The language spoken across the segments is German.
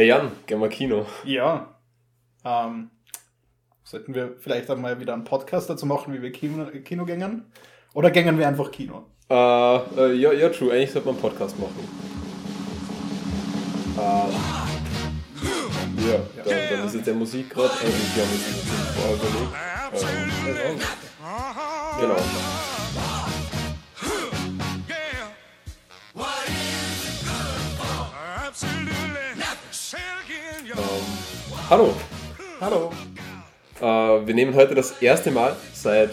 Hey Jan, gehen wir Kino. Ja. Ähm, sollten wir vielleicht einmal wieder einen Podcast dazu machen, wie wir Kino, Kino gängen? Oder gängen wir einfach Kino? Äh, äh, ja, ja, true. Eigentlich sollte man einen Podcast machen. Äh, ja, dann, dann ist jetzt der Musik gerade. Also, haben uns vorher überlegt. Ähm, genau. Hallo. Hallo. Äh, wir nehmen heute das erste Mal seit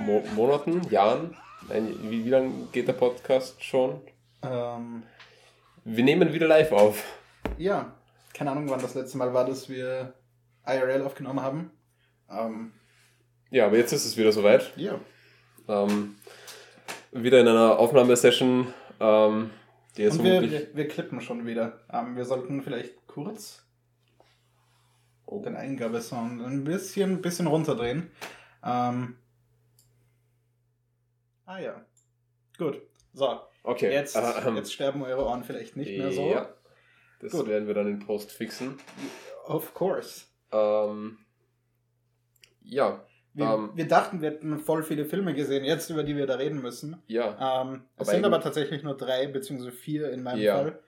Mo Monaten, Jahren. Nein, wie, wie lange geht der Podcast schon? Ähm, Wir nehmen wieder live auf. ja, keine Ahnung, wann das letzte Mal war, dass wir IRL aufgenommen haben. Ähm, Ja, aber jetzt ist es wieder soweit. ja. Ähm, wieder in einer Aufnahmesession, ähm, die jetzt Und wir, wir, wir klippen schon wieder. Ähm, wir sollten vielleicht kurz Oh. den Eingabesound ein bisschen, bisschen runterdrehen. Ähm, ah ja. Gut. So, Okay, jetzt, ähm, jetzt sterben eure Ohren vielleicht nicht mehr so. Ja, das Gut. werden wir dann in Post fixen. Of course. Ähm, ja, Wir, Ähm. wir dachten, wir hätten voll viele Filme gesehen, jetzt über die wir da reden müssen. ja, Ähm, es Aber sind aber tatsächlich nur drei beziehungsweise vier in meinem Ja. Fall.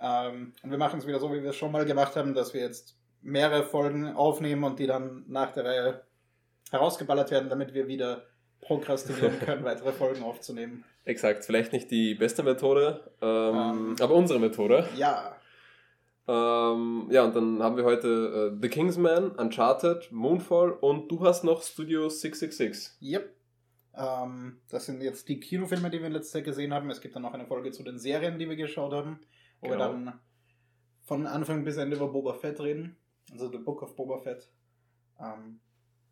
Ähm, und wir machen es wieder so, wie wir es schon mal gemacht haben, dass wir jetzt mehrere Folgen aufnehmen und die dann nach der Reihe herausgeballert werden, damit wir wieder prokrastinieren können, weitere Folgen aufzunehmen. exakt. Vielleicht nicht die beste Methode, ähm, Ähm. aber unsere Methode. Ja, Ähm, ja, und dann haben wir heute äh, The Kingsman, Uncharted, Moonfall und du hast noch Studio 666. yep. Ähm, das sind jetzt die Kinofilme, die wir letzter Zeit gesehen haben. Es gibt dann noch eine Folge zu den Serien, die wir geschaut haben, wo wir Genau. dann von Anfang bis Ende über Boba Fett reden. Also The Book of Boba Fett. Ähm,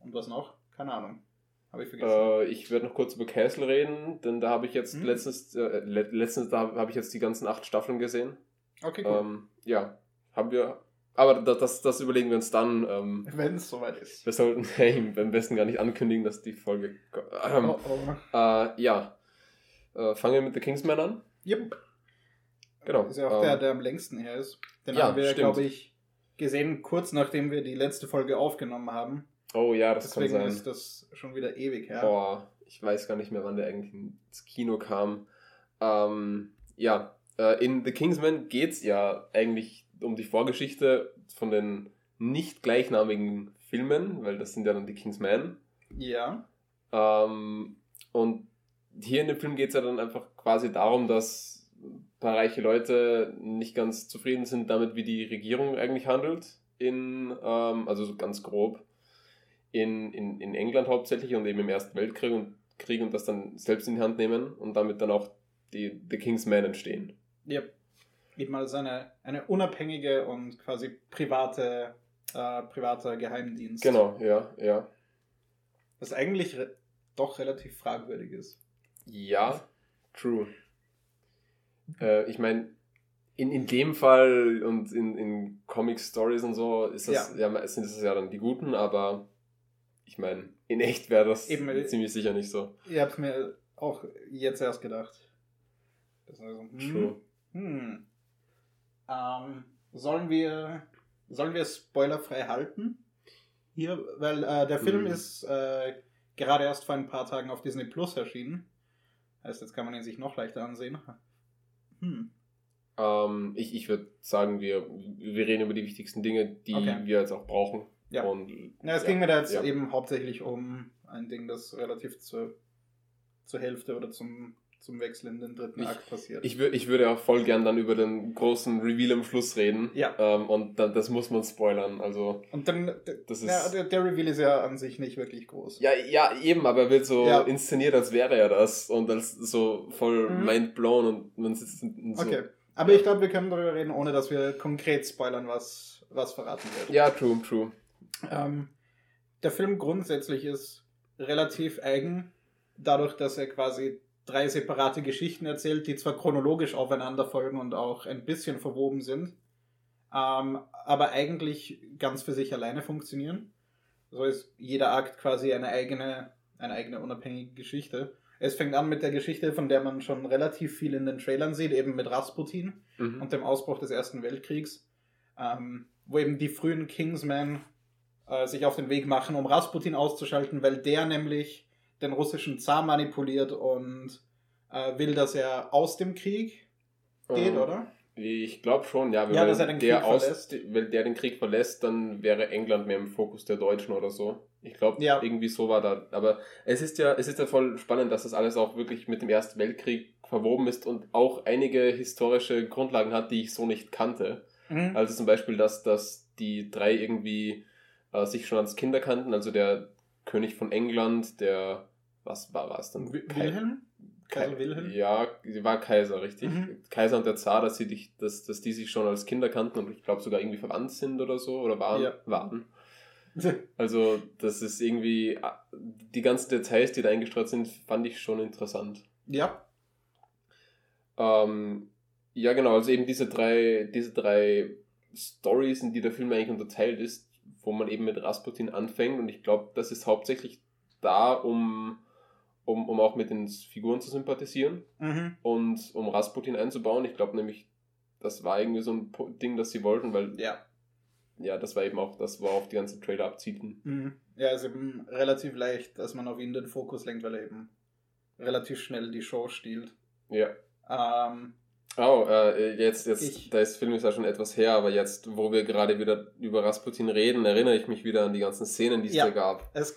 und was noch? Keine Ahnung. Habe ich vergessen. Äh, ich werde noch kurz über Castle reden, denn da habe ich jetzt Hm. letztens, äh, le letztens da habe ich jetzt die ganzen acht Staffeln gesehen. okay, cool. Ähm, ja, haben wir. Aber das, das, das überlegen wir uns dann. Ähm, Wenn es soweit ist. wir sollten hey, am besten gar nicht ankündigen, dass die Folge. Ähm, Oh, oh. äh, ja. Äh, fangen wir mit The Kingsman an. Yep. Genau. Ist ja auch Ähm, der, der am längsten her ist. Den ja, haben wir, glaube ich, gesehen, kurz nachdem wir die letzte Folge aufgenommen haben. Oh ja, das Deswegen kann sein. ist das schon wieder ewig her. Boah, ich weiß gar nicht mehr, wann der eigentlich ins Kino kam. Ähm, ja, äh, in The Kingsman geht es ja eigentlich um die Vorgeschichte von den nicht gleichnamigen Filmen, weil das sind ja dann die Kingsman. Ja. Ähm, und hier in dem Film geht es ja dann einfach quasi darum, dass ein paar reiche Leute nicht ganz zufrieden sind damit, wie die Regierung eigentlich handelt. In, ähm, also so ganz grob. In, in, in England hauptsächlich und eben im Ersten Weltkrieg und, Krieg und das dann selbst in die Hand nehmen und damit dann auch die The King's Men entstehen. Yep. Eben als eine, eine unabhängige und quasi private, äh, privater Geheimdienst. Genau, ja, ja. Was eigentlich re doch relativ fragwürdig ist. Ja, true. Äh, ich meine, in, in dem Fall und in, in Comic-Stories und so ist das, ja. sind es ja dann die Guten, aber ich meine, in echt wäre das Eben, äh, ziemlich sicher nicht so. Ihr habt mir auch jetzt erst gedacht. Das also, hm, True. Hm. Ähm, sollen wir sollen wir spoilerfrei halten? Hier, weil äh, der Film Hm. ist äh, gerade erst vor ein paar Tagen auf Disney Plus erschienen. Heißt, jetzt kann man ihn sich noch leichter ansehen. Hm. Ähm, ich ich würde sagen, wir, wir reden über die wichtigsten Dinge, die Okay. wir jetzt auch brauchen. Ja. Und, Ja, es ja, ging mir da jetzt ja. eben hauptsächlich um ein Ding, das relativ zur, zur Hälfte oder zum, zum Wechsel in den dritten Ich- Akt passiert. Ich, ich würde auch voll gern dann über den großen Reveal am Schluss reden. Ja. Ähm, und dann, das muss man spoilern. Also, Und dann, das ist. ja, der, der Reveal ist ja an sich nicht wirklich groß. Ja, ja, eben, aber er wird so Ja. inszeniert, als wäre er das und als so voll Mhm. mind blown und man sitzt in so. Okay. Aber ich glaube, wir können darüber reden, ohne dass wir konkret spoilern, was, was verraten wird. Ja, true, true. Ähm, der Film grundsätzlich ist relativ eigen, dadurch, dass er quasi drei separate Geschichten erzählt, die zwar chronologisch aufeinander folgen und auch ein bisschen verwoben sind, ähm, aber eigentlich ganz für sich alleine funktionieren. So ist jeder Akt quasi eine eigene, eine eigene unabhängige Geschichte. Es fängt an mit der Geschichte, von der man schon relativ viel in den Trailern sieht, eben mit Rasputin Mhm. und dem Ausbruch des Ersten Weltkriegs, ähm, wo eben die frühen Kingsmen äh, sich auf den Weg machen, um Rasputin auszuschalten, weil der nämlich den russischen Zar manipuliert und äh, will, dass er aus dem Krieg geht, Ähm, oder? Ich glaube schon, ja. Ja, wenn dass er den der Krieg aus, verlässt. Wenn der den Krieg verlässt, dann wäre England mehr im Fokus der Deutschen oder so. Ich glaube, Ja. irgendwie so war da. Aber es ist ja, es ist ja voll spannend, dass das alles auch wirklich mit dem Ersten Weltkrieg verwoben ist und auch einige historische Grundlagen hat, die ich so nicht kannte. Mhm. Also zum Beispiel, dass, dass die drei irgendwie äh, sich schon als Kinder kannten. Also der König von England, der, was war es dann? Wilhelm? Kaiser Wilhelm? Ja, sie war Kaiser, richtig. Mhm. Kaiser und der Zar, dass, sie dich, dass, dass die sich schon als Kinder kannten und ich glaube sogar irgendwie verwandt sind oder so oder waren. Ja. waren. Also, das ist irgendwie, die ganzen Details, die da eingestreut sind, fand ich schon interessant. ja. Ähm, ja, genau, also eben diese drei, diese drei Stories, in die der Film eigentlich unterteilt ist, wo man eben mit Rasputin anfängt und ich glaube, das ist hauptsächlich da, um, um, um auch mit den Figuren zu sympathisieren Mhm. und um Rasputin einzubauen. Ich glaube nämlich, das war irgendwie so ein Ding, das sie wollten, weil Ja. ja, das war eben auch das, worauf die ganzen Trailer abzielten. Mhm. Ja, ist eben relativ leicht, dass man auf ihn den Fokus lenkt, weil er eben relativ schnell die Show stiehlt. Ja. Ähm, Oh, äh, jetzt, jetzt, Ich- das Film ist ja schon etwas her, aber jetzt, wo wir gerade wieder über Rasputin reden, erinnere ich mich wieder an die ganzen Szenen, die es Ja. da gab. es,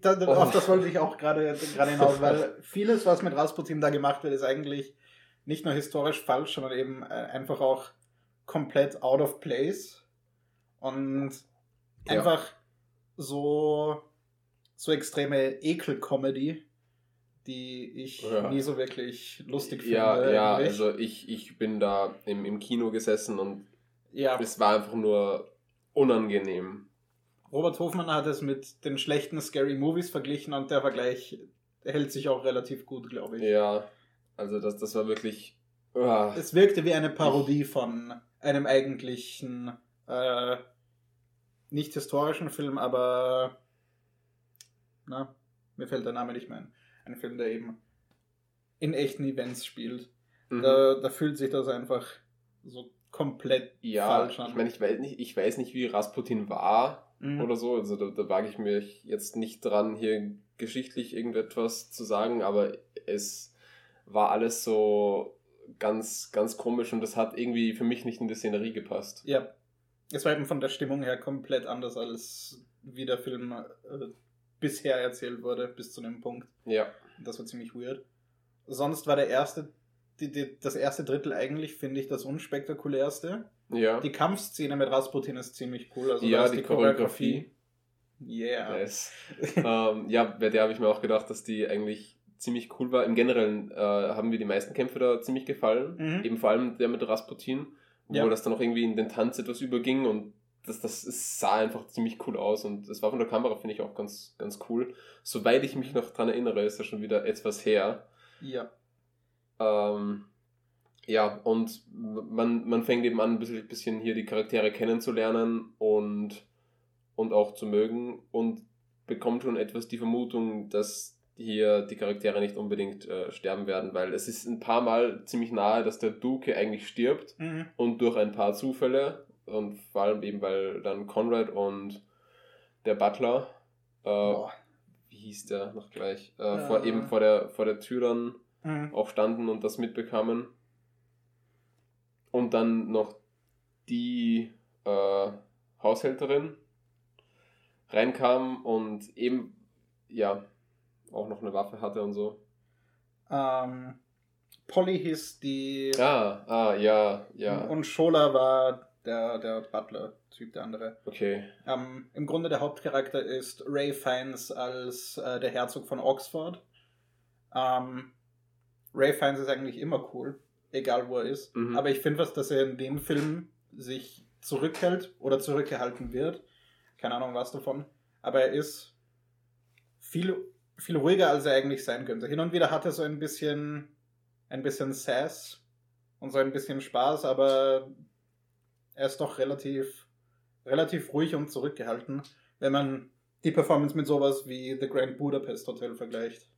da, da, Oh. Auf das wollte ich auch gerade gerade hinaus, weil vieles, was mit Rasputin da gemacht wird, ist eigentlich nicht nur historisch falsch, sondern eben äh, einfach auch komplett out of place. Und Ja. einfach so, so extreme Ekel-Comedy, die ich Ja. nie so wirklich lustig finde. Ja, ja, eigentlich. also ich, ich bin da im, im Kino gesessen und ja. es war einfach nur unangenehm. Robert Hofmann hat es mit den schlechten Scary Movies verglichen und der Vergleich hält sich auch relativ gut, glaube ich. Ja, also das, das war wirklich. ah. Es wirkte wie eine Parodie von einem eigentlichen, äh, nicht historischen Film, aber na, mir fällt der Name nicht mehr ein. Ein Film, der eben in echten Events spielt. Mhm. Da, da fühlt sich das einfach so komplett ja, falsch an. ich meine, ich weiß nicht, ich weiß nicht, wie Rasputin war Mhm. oder so. Also da, da wage ich mir jetzt nicht dran, hier geschichtlich irgendetwas zu sagen, aber es war alles so ganz, ganz komisch und das hat irgendwie für mich nicht in die Szenerie gepasst. Ja, es war eben von der Stimmung her komplett anders, als wie der Film äh, bisher erzählt wurde, bis zu dem Punkt. Ja. Das war ziemlich weird. Sonst war der erste, die, die, das erste Drittel eigentlich, finde ich, das unspektakulärste. Ja. Die Kampfszene mit Rasputin ist ziemlich cool. Also ja, ist die, Choreografie. Yeah. Nice. ähm, ja, bei der habe ich mir auch gedacht, dass die eigentlich ziemlich cool war. Im Generellen äh, haben mir die meisten Kämpfe da ziemlich gefallen. Mhm. Eben vor allem der mit Rasputin, wo Ja. das dann auch irgendwie in den Tanz etwas überging und das, das sah einfach ziemlich cool aus und es war von der Kamera, finde ich, auch ganz, ganz cool. Soweit ich mich noch dran erinnere, ist das schon wieder etwas her. Ja. Ähm, ja, und man, man fängt eben an, ein bisschen, bisschen hier die Charaktere kennenzulernen und, und auch zu mögen und bekommt schon etwas die Vermutung, dass hier die Charaktere nicht unbedingt äh, sterben werden, weil es ist ein paar Mal ziemlich nahe, dass der Duke eigentlich stirbt Mhm. und durch ein paar Zufälle und vor allem eben, weil dann Conrad und der Butler, äh, wie hieß der noch gleich, äh, vor, Äh. eben vor der, vor der Tür dann Mhm. auch standen und das mitbekamen. Und dann noch die äh, Haushälterin reinkam und eben, ja, auch noch eine Waffe hatte und so. Ähm, Polly hieß die Ah, ah, ja, ja. und Schola war der, der Butler-Typ, der andere. Okay. Ähm, Im Grunde der Hauptcharakter ist Ray Fiennes als äh, der Herzog von Oxford. Ähm, Ray Fiennes ist eigentlich immer cool, egal wo er ist. Mhm. Aber ich finde was, dass er in dem Film sich zurückhält oder zurückgehalten wird. Keine Ahnung was davon. Aber er ist viel, viel ruhiger, als er eigentlich sein könnte. Hin und wieder hat er so ein bisschen, ein bisschen Sass und so ein bisschen Spaß, aber er ist doch relativ, relativ ruhig und zurückgehalten, wenn man die Performance mit sowas wie The Grand Budapest Hotel vergleicht.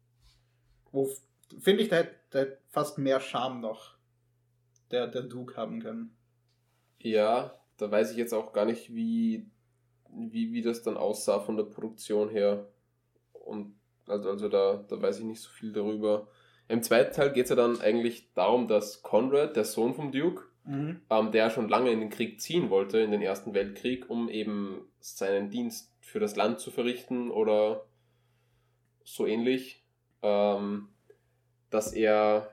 wo finde ich, der hätte fast mehr Charme noch, der, der Duke haben können. Ja, da weiß ich jetzt auch gar nicht, wie, wie, wie das dann aussah von der Produktion her. Und also, also da, da weiß ich nicht so viel darüber. Im zweiten Teil geht es ja dann eigentlich darum, dass Conrad, der Sohn vom Duke, mhm. ähm, der schon lange in den Krieg ziehen wollte, in den Ersten Weltkrieg, um eben seinen Dienst für das Land zu verrichten oder so ähnlich, ähm, dass er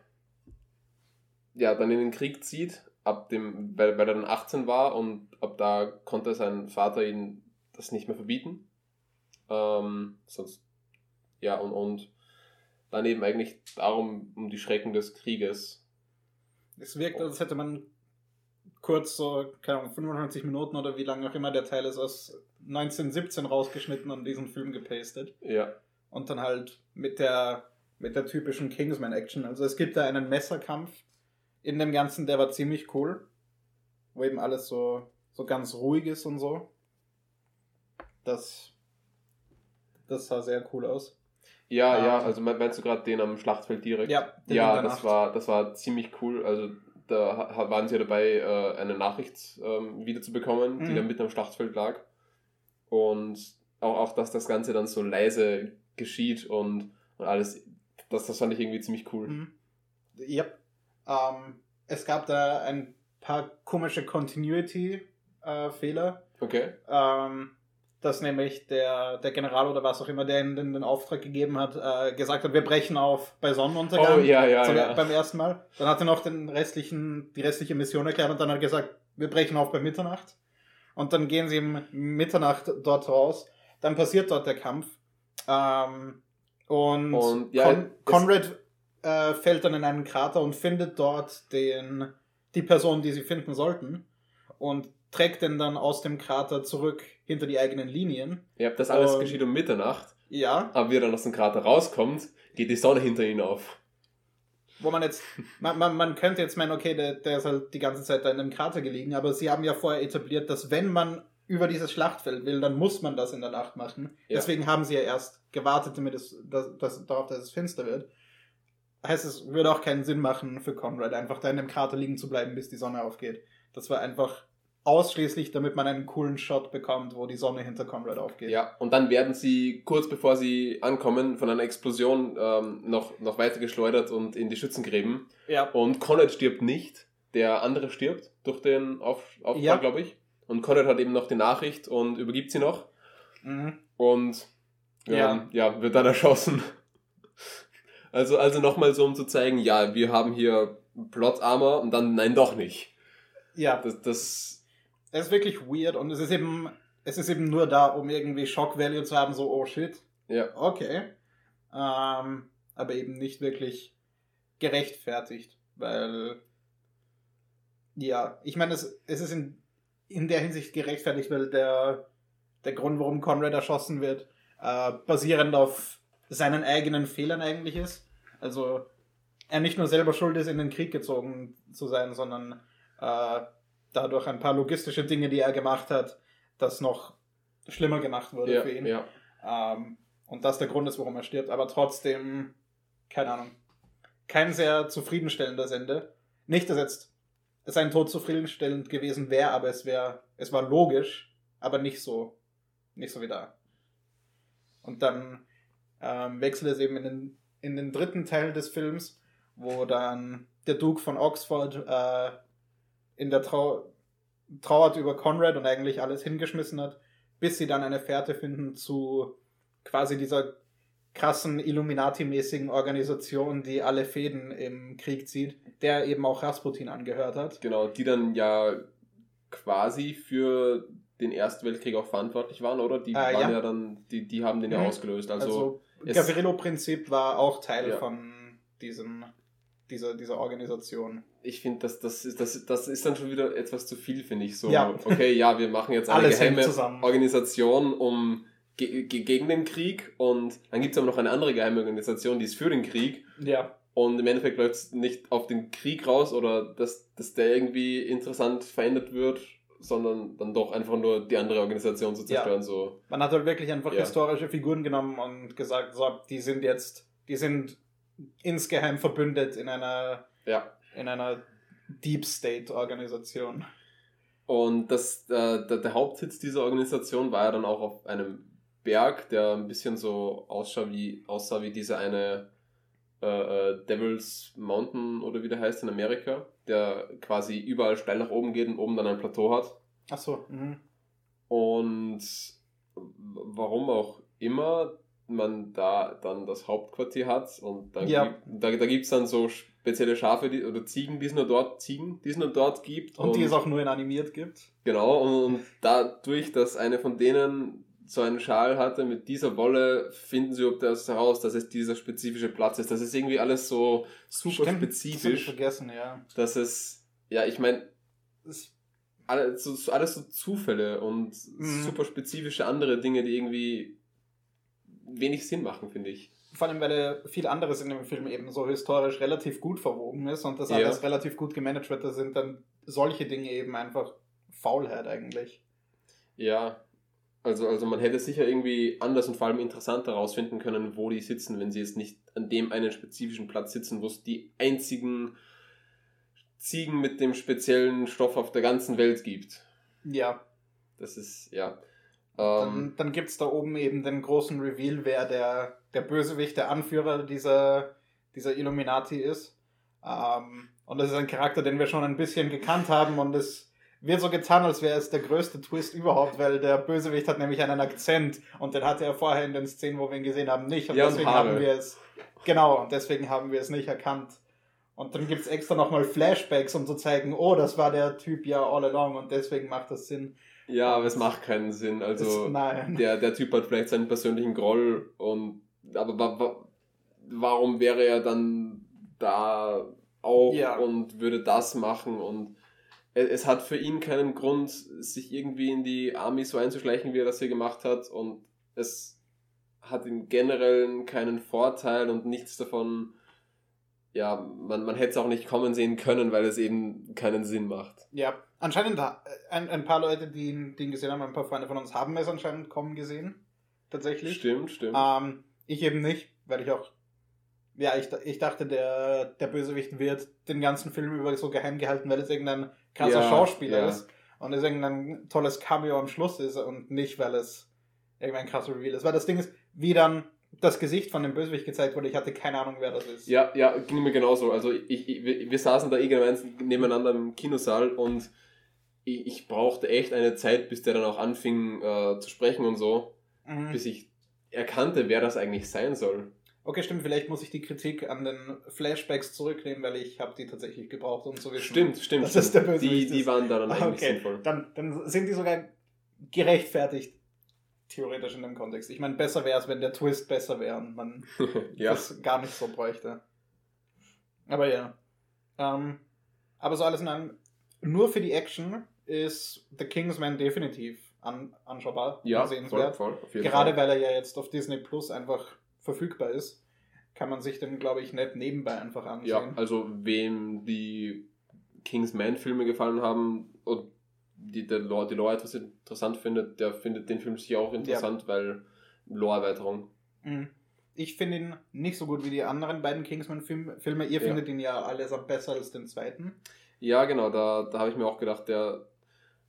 ja dann in den Krieg zieht, ab dem, weil, weil er dann 18 war und ab da konnte sein Vater ihn das nicht mehr verbieten. Ähm, sonst, ja, und, und dann eben eigentlich darum, um die Schrecken des Krieges. Es wirkt, als hätte man kurz so, keine Ahnung, 95 Minuten oder wie lange auch immer der Teil ist, aus 1917 rausgeschnitten und diesen Film gepastet. Ja. Und dann halt mit der, mit der typischen Kingsman-Action. Also es gibt da einen Messerkampf in dem Ganzen, der war ziemlich cool. Wo eben alles so, so ganz ruhig ist und so. Das, das sah sehr cool aus. Ja, ähm, ja, also meinst du gerade den am Schlachtfeld direkt? Ja, ja das war, das war ziemlich cool. Also da waren sie ja dabei, äh, eine Nachricht ähm, wiederzubekommen, mhm. die dann mitten am Schlachtfeld lag. Und auch, auch, dass das Ganze dann so leise geschieht und, und alles, das, das fand ich irgendwie ziemlich cool. Mhm. Ja. Ähm, es gab da ein paar komische Continuity-Fehler. Äh, okay. Ähm, dass nämlich der, der General oder was auch immer, der ihnen den, den Auftrag gegeben hat, äh, gesagt hat, wir brechen auf bei Sonnenuntergang. Oh, ja, ja, ja. Beim ersten Mal. Dann hat er noch den restlichen, die restliche Mission erklärt und dann hat er gesagt, wir brechen auf bei Mitternacht. Und dann gehen sie um Mitternacht dort raus. Dann passiert dort der Kampf. Ähm, und, und ja, Con Conrad äh, fällt dann in einen Krater und findet dort den, die Person, die sie finden sollten. Und trägt den dann aus dem Krater zurück hinter die eigenen Linien. Ja, das alles und, geschieht um Mitternacht. Ja. Aber wie er dann aus dem Krater rauskommt, geht die Sonne hinter ihn auf. Wo man jetzt, man, man, man könnte jetzt meinen, okay, der, der ist halt die ganze Zeit da in einem Krater gelegen, aber sie haben ja vorher etabliert, dass wenn man über dieses Schlachtfeld will, dann muss man das in der Nacht machen. Ja. Deswegen haben sie ja erst gewartet, damit es, dass, dass, darauf, dass es finster wird. Heißt, es würde auch keinen Sinn machen für Conrad, einfach da in dem Krater liegen zu bleiben, bis die Sonne aufgeht. Das war einfach ausschließlich, damit man einen coolen Shot bekommt, wo die Sonne hinter Conrad aufgeht. Ja, und dann werden sie kurz bevor sie ankommen von einer Explosion ähm, noch, noch weiter geschleudert und in die Schützengräben. Ja. Und Conrad stirbt nicht, der andere stirbt durch den Auf Aufprall, ja. glaube ich. Und Conrad hat eben noch die Nachricht und übergibt sie noch. Mhm. Und ähm, ja. ja, wird dann erschossen. Also, also nochmal so, um zu zeigen, ja, wir haben hier Plot Armor und dann, nein, doch nicht. Ja. Das, das es ist wirklich weird und es ist eben, es ist eben nur da, um irgendwie Shock Value zu haben, so, oh shit. Ja. Okay. Ähm, aber eben nicht wirklich gerechtfertigt, weil, ja, ich meine, es, es ist in, in der Hinsicht gerechtfertigt, weil der, der Grund, warum Conrad erschossen wird, äh, basierend auf seinen eigenen Fehlern eigentlich ist. Also, er nicht nur selber schuld ist, in den Krieg gezogen zu sein, sondern äh, dadurch ein paar logistische Dinge, die er gemacht hat, das noch schlimmer gemacht wurde ja, für ihn. Ja. Ähm, und das der Grund ist, warum er stirbt. Aber trotzdem, keine Ahnung, kein sehr zufriedenstellender Ende. Nicht, dass jetzt sein Tod zufriedenstellend gewesen wäre, aber es wäre, es war logisch, aber nicht so, nicht so wie da. Und dann ähm, wechselt es eben in den, in den dritten Teil des Films, wo dann der Duke von Oxford äh, in der Trau trauert über Conrad und eigentlich alles hingeschmissen hat, bis sie dann eine Fährte finden zu quasi dieser krassen Illuminati-mäßigen Organisation, die alle Fäden im Krieg zieht, der eben auch Rasputin angehört hat. Genau, die dann ja quasi für den Ersten Weltkrieg auch verantwortlich waren, oder? Die äh, waren ja. ja. dann, die, die haben den ja mhm. ausgelöst. Also, also Gavrilo-Prinzip war auch Teil ja. von diesem dieser, dieser Organisation. Ich finde, das, das, ist, das, das ist dann schon wieder etwas zu viel, finde ich. So, ja. okay, ja, wir machen jetzt eine geheime Organisation um ge gegen den Krieg und dann gibt es aber noch eine andere geheime Organisation, die ist für den Krieg. Ja. Und im Endeffekt läuft es nicht auf den Krieg raus oder dass, dass der irgendwie interessant verändert wird, sondern dann doch einfach nur die andere Organisation zu zerstören. Ja. So. Man hat halt wirklich einfach ja. historische Figuren genommen und gesagt, so, die sind jetzt, die sind insgeheim verbündet in einer, Ja. in einer Deep State Organisation. Und das, äh, der, der Hauptsitz dieser Organisation war ja dann auch auf einem Berg, der ein bisschen so aussah wie, aussah wie diese eine äh, äh, Devil's Mountain oder wie der heißt in Amerika, der quasi überall steil nach oben geht und oben dann ein Plateau hat. Ach so. Mhm. Und warum auch immer man da dann das Hauptquartier hat und dann Ja. gibt, da, da gibt es dann so spezielle Schafe die, oder Ziegen, die es nur dort, Ziegen, die es nur dort gibt. Und, die es auch nur in animiert gibt. Genau, und, und dadurch, dass eine von denen so einen Schal hatte mit dieser Wolle, finden sie ob das heraus, dass es dieser spezifische Platz ist. Das ist irgendwie alles so super Stimmt, Das spezifisch, vergessen, ja. dass es, ja, ich meine, Das, alles so, so- alles so Zufälle und Mhm. super spezifische andere Dinge, die irgendwie wenig Sinn machen, finde ich. vor allem, weil viel anderes in dem Film eben so historisch relativ gut verwoben ist und das Ja. alles relativ gut gemanagt wird, da sind dann solche Dinge eben einfach Faulheit eigentlich. Ja, also, also man hätte sicher irgendwie anders und vor allem interessanter herausfinden können, wo die sitzen, wenn sie jetzt nicht an dem einen spezifischen Platz sitzen, wo es die einzigen Ziegen mit dem speziellen Stoff auf der ganzen Welt gibt. Ja, Das ist, ja. Ähm, dann, dann gibt es da oben eben den großen Reveal, wer der, der Bösewicht, der Anführer dieser, dieser Illuminati ist. Ähm, und das ist ein Charakter, den wir schon ein bisschen gekannt haben und es wird so getan, als wäre es der größte Twist überhaupt, weil der Bösewicht hat nämlich einen Akzent und den hatte er vorher in den Szenen, wo wir ihn gesehen haben, nicht. Und Ja, und deswegen Haare. haben wir es, genau, und deswegen haben wir es nicht erkannt. Und dann gibt es extra nochmal Flashbacks, um zu zeigen, oh, das war der Typ ja all along und deswegen macht das Sinn. Ja, aber es macht keinen Sinn. Also, nein. der, der Typ hat vielleicht seinen persönlichen Groll und aber wa, wa, warum wäre er dann da auch Ja. und würde das machen und es, es hat für ihn keinen Grund, sich irgendwie in die Army so einzuschleichen, wie er das hier gemacht hat und es hat im Generellen keinen Vorteil und nichts davon, ja, man, man hätte es auch nicht kommen sehen können, weil es eben keinen Sinn macht. Ja, anscheinend ha- ein, ein paar Leute, die ihn, die ihn gesehen haben, ein paar Freunde von uns haben es anscheinend kommen gesehen. Tatsächlich. Stimmt, stimmt. Ähm, ich eben nicht, weil ich auch. Ja, ich, ich dachte, der, der Bösewicht wird den ganzen Film über so geheim gehalten, weil es irgendein krasser Ja, Schauspieler ja. ist und es irgendein tolles Cameo am Schluss ist und nicht, weil es irgendein krasser Reveal ist. Weil das Ding ist, wie dann das Gesicht von dem Bösewicht gezeigt wurde, ich hatte keine Ahnung, wer das ist. Ja, ja, ging mir genauso. Also ich, ich, wir saßen da irgendwann nebeneinander im Kinosaal und ich, ich brauchte echt eine Zeit, bis der dann auch anfing äh, zu sprechen und so, Mhm. bis ich erkannte, wer das eigentlich sein soll. Okay, stimmt, vielleicht muss ich die Kritik an den Flashbacks zurücknehmen, weil ich habe die tatsächlich gebraucht, um zu wissen. Stimmt, stimmt. dass das der die, Bösewicht die ist. waren da dann eigentlich Okay, sinnvoll. dann, dann sind die sogar gerechtfertigt, theoretisch in dem Kontext. Ich meine, besser wäre es, wenn der Twist besser wäre und man ja. das gar nicht so bräuchte. Aber ja. Ähm, aber so alles in allem, nur für die Action ist The Kingsman definitiv an, anschaubar, ja, voll, sehenswert. voll, auf jeden Gerade Fall. weil er ja jetzt auf Disney Plus einfach verfügbar ist, kann man sich den, glaube ich, nicht nebenbei einfach ansehen. Ja, also wem die Kingsman-Filme gefallen haben und die, der Lore, die Lore etwas interessant findet, der findet den Film sicher auch interessant, weil Lore-Erweiterung. Mhm. Ich finde ihn nicht so gut wie die anderen beiden Kingsman-Filme. Ihr Ja. findet ihn ja alles besser als den zweiten. Ja, genau, da, da habe ich mir auch gedacht, der,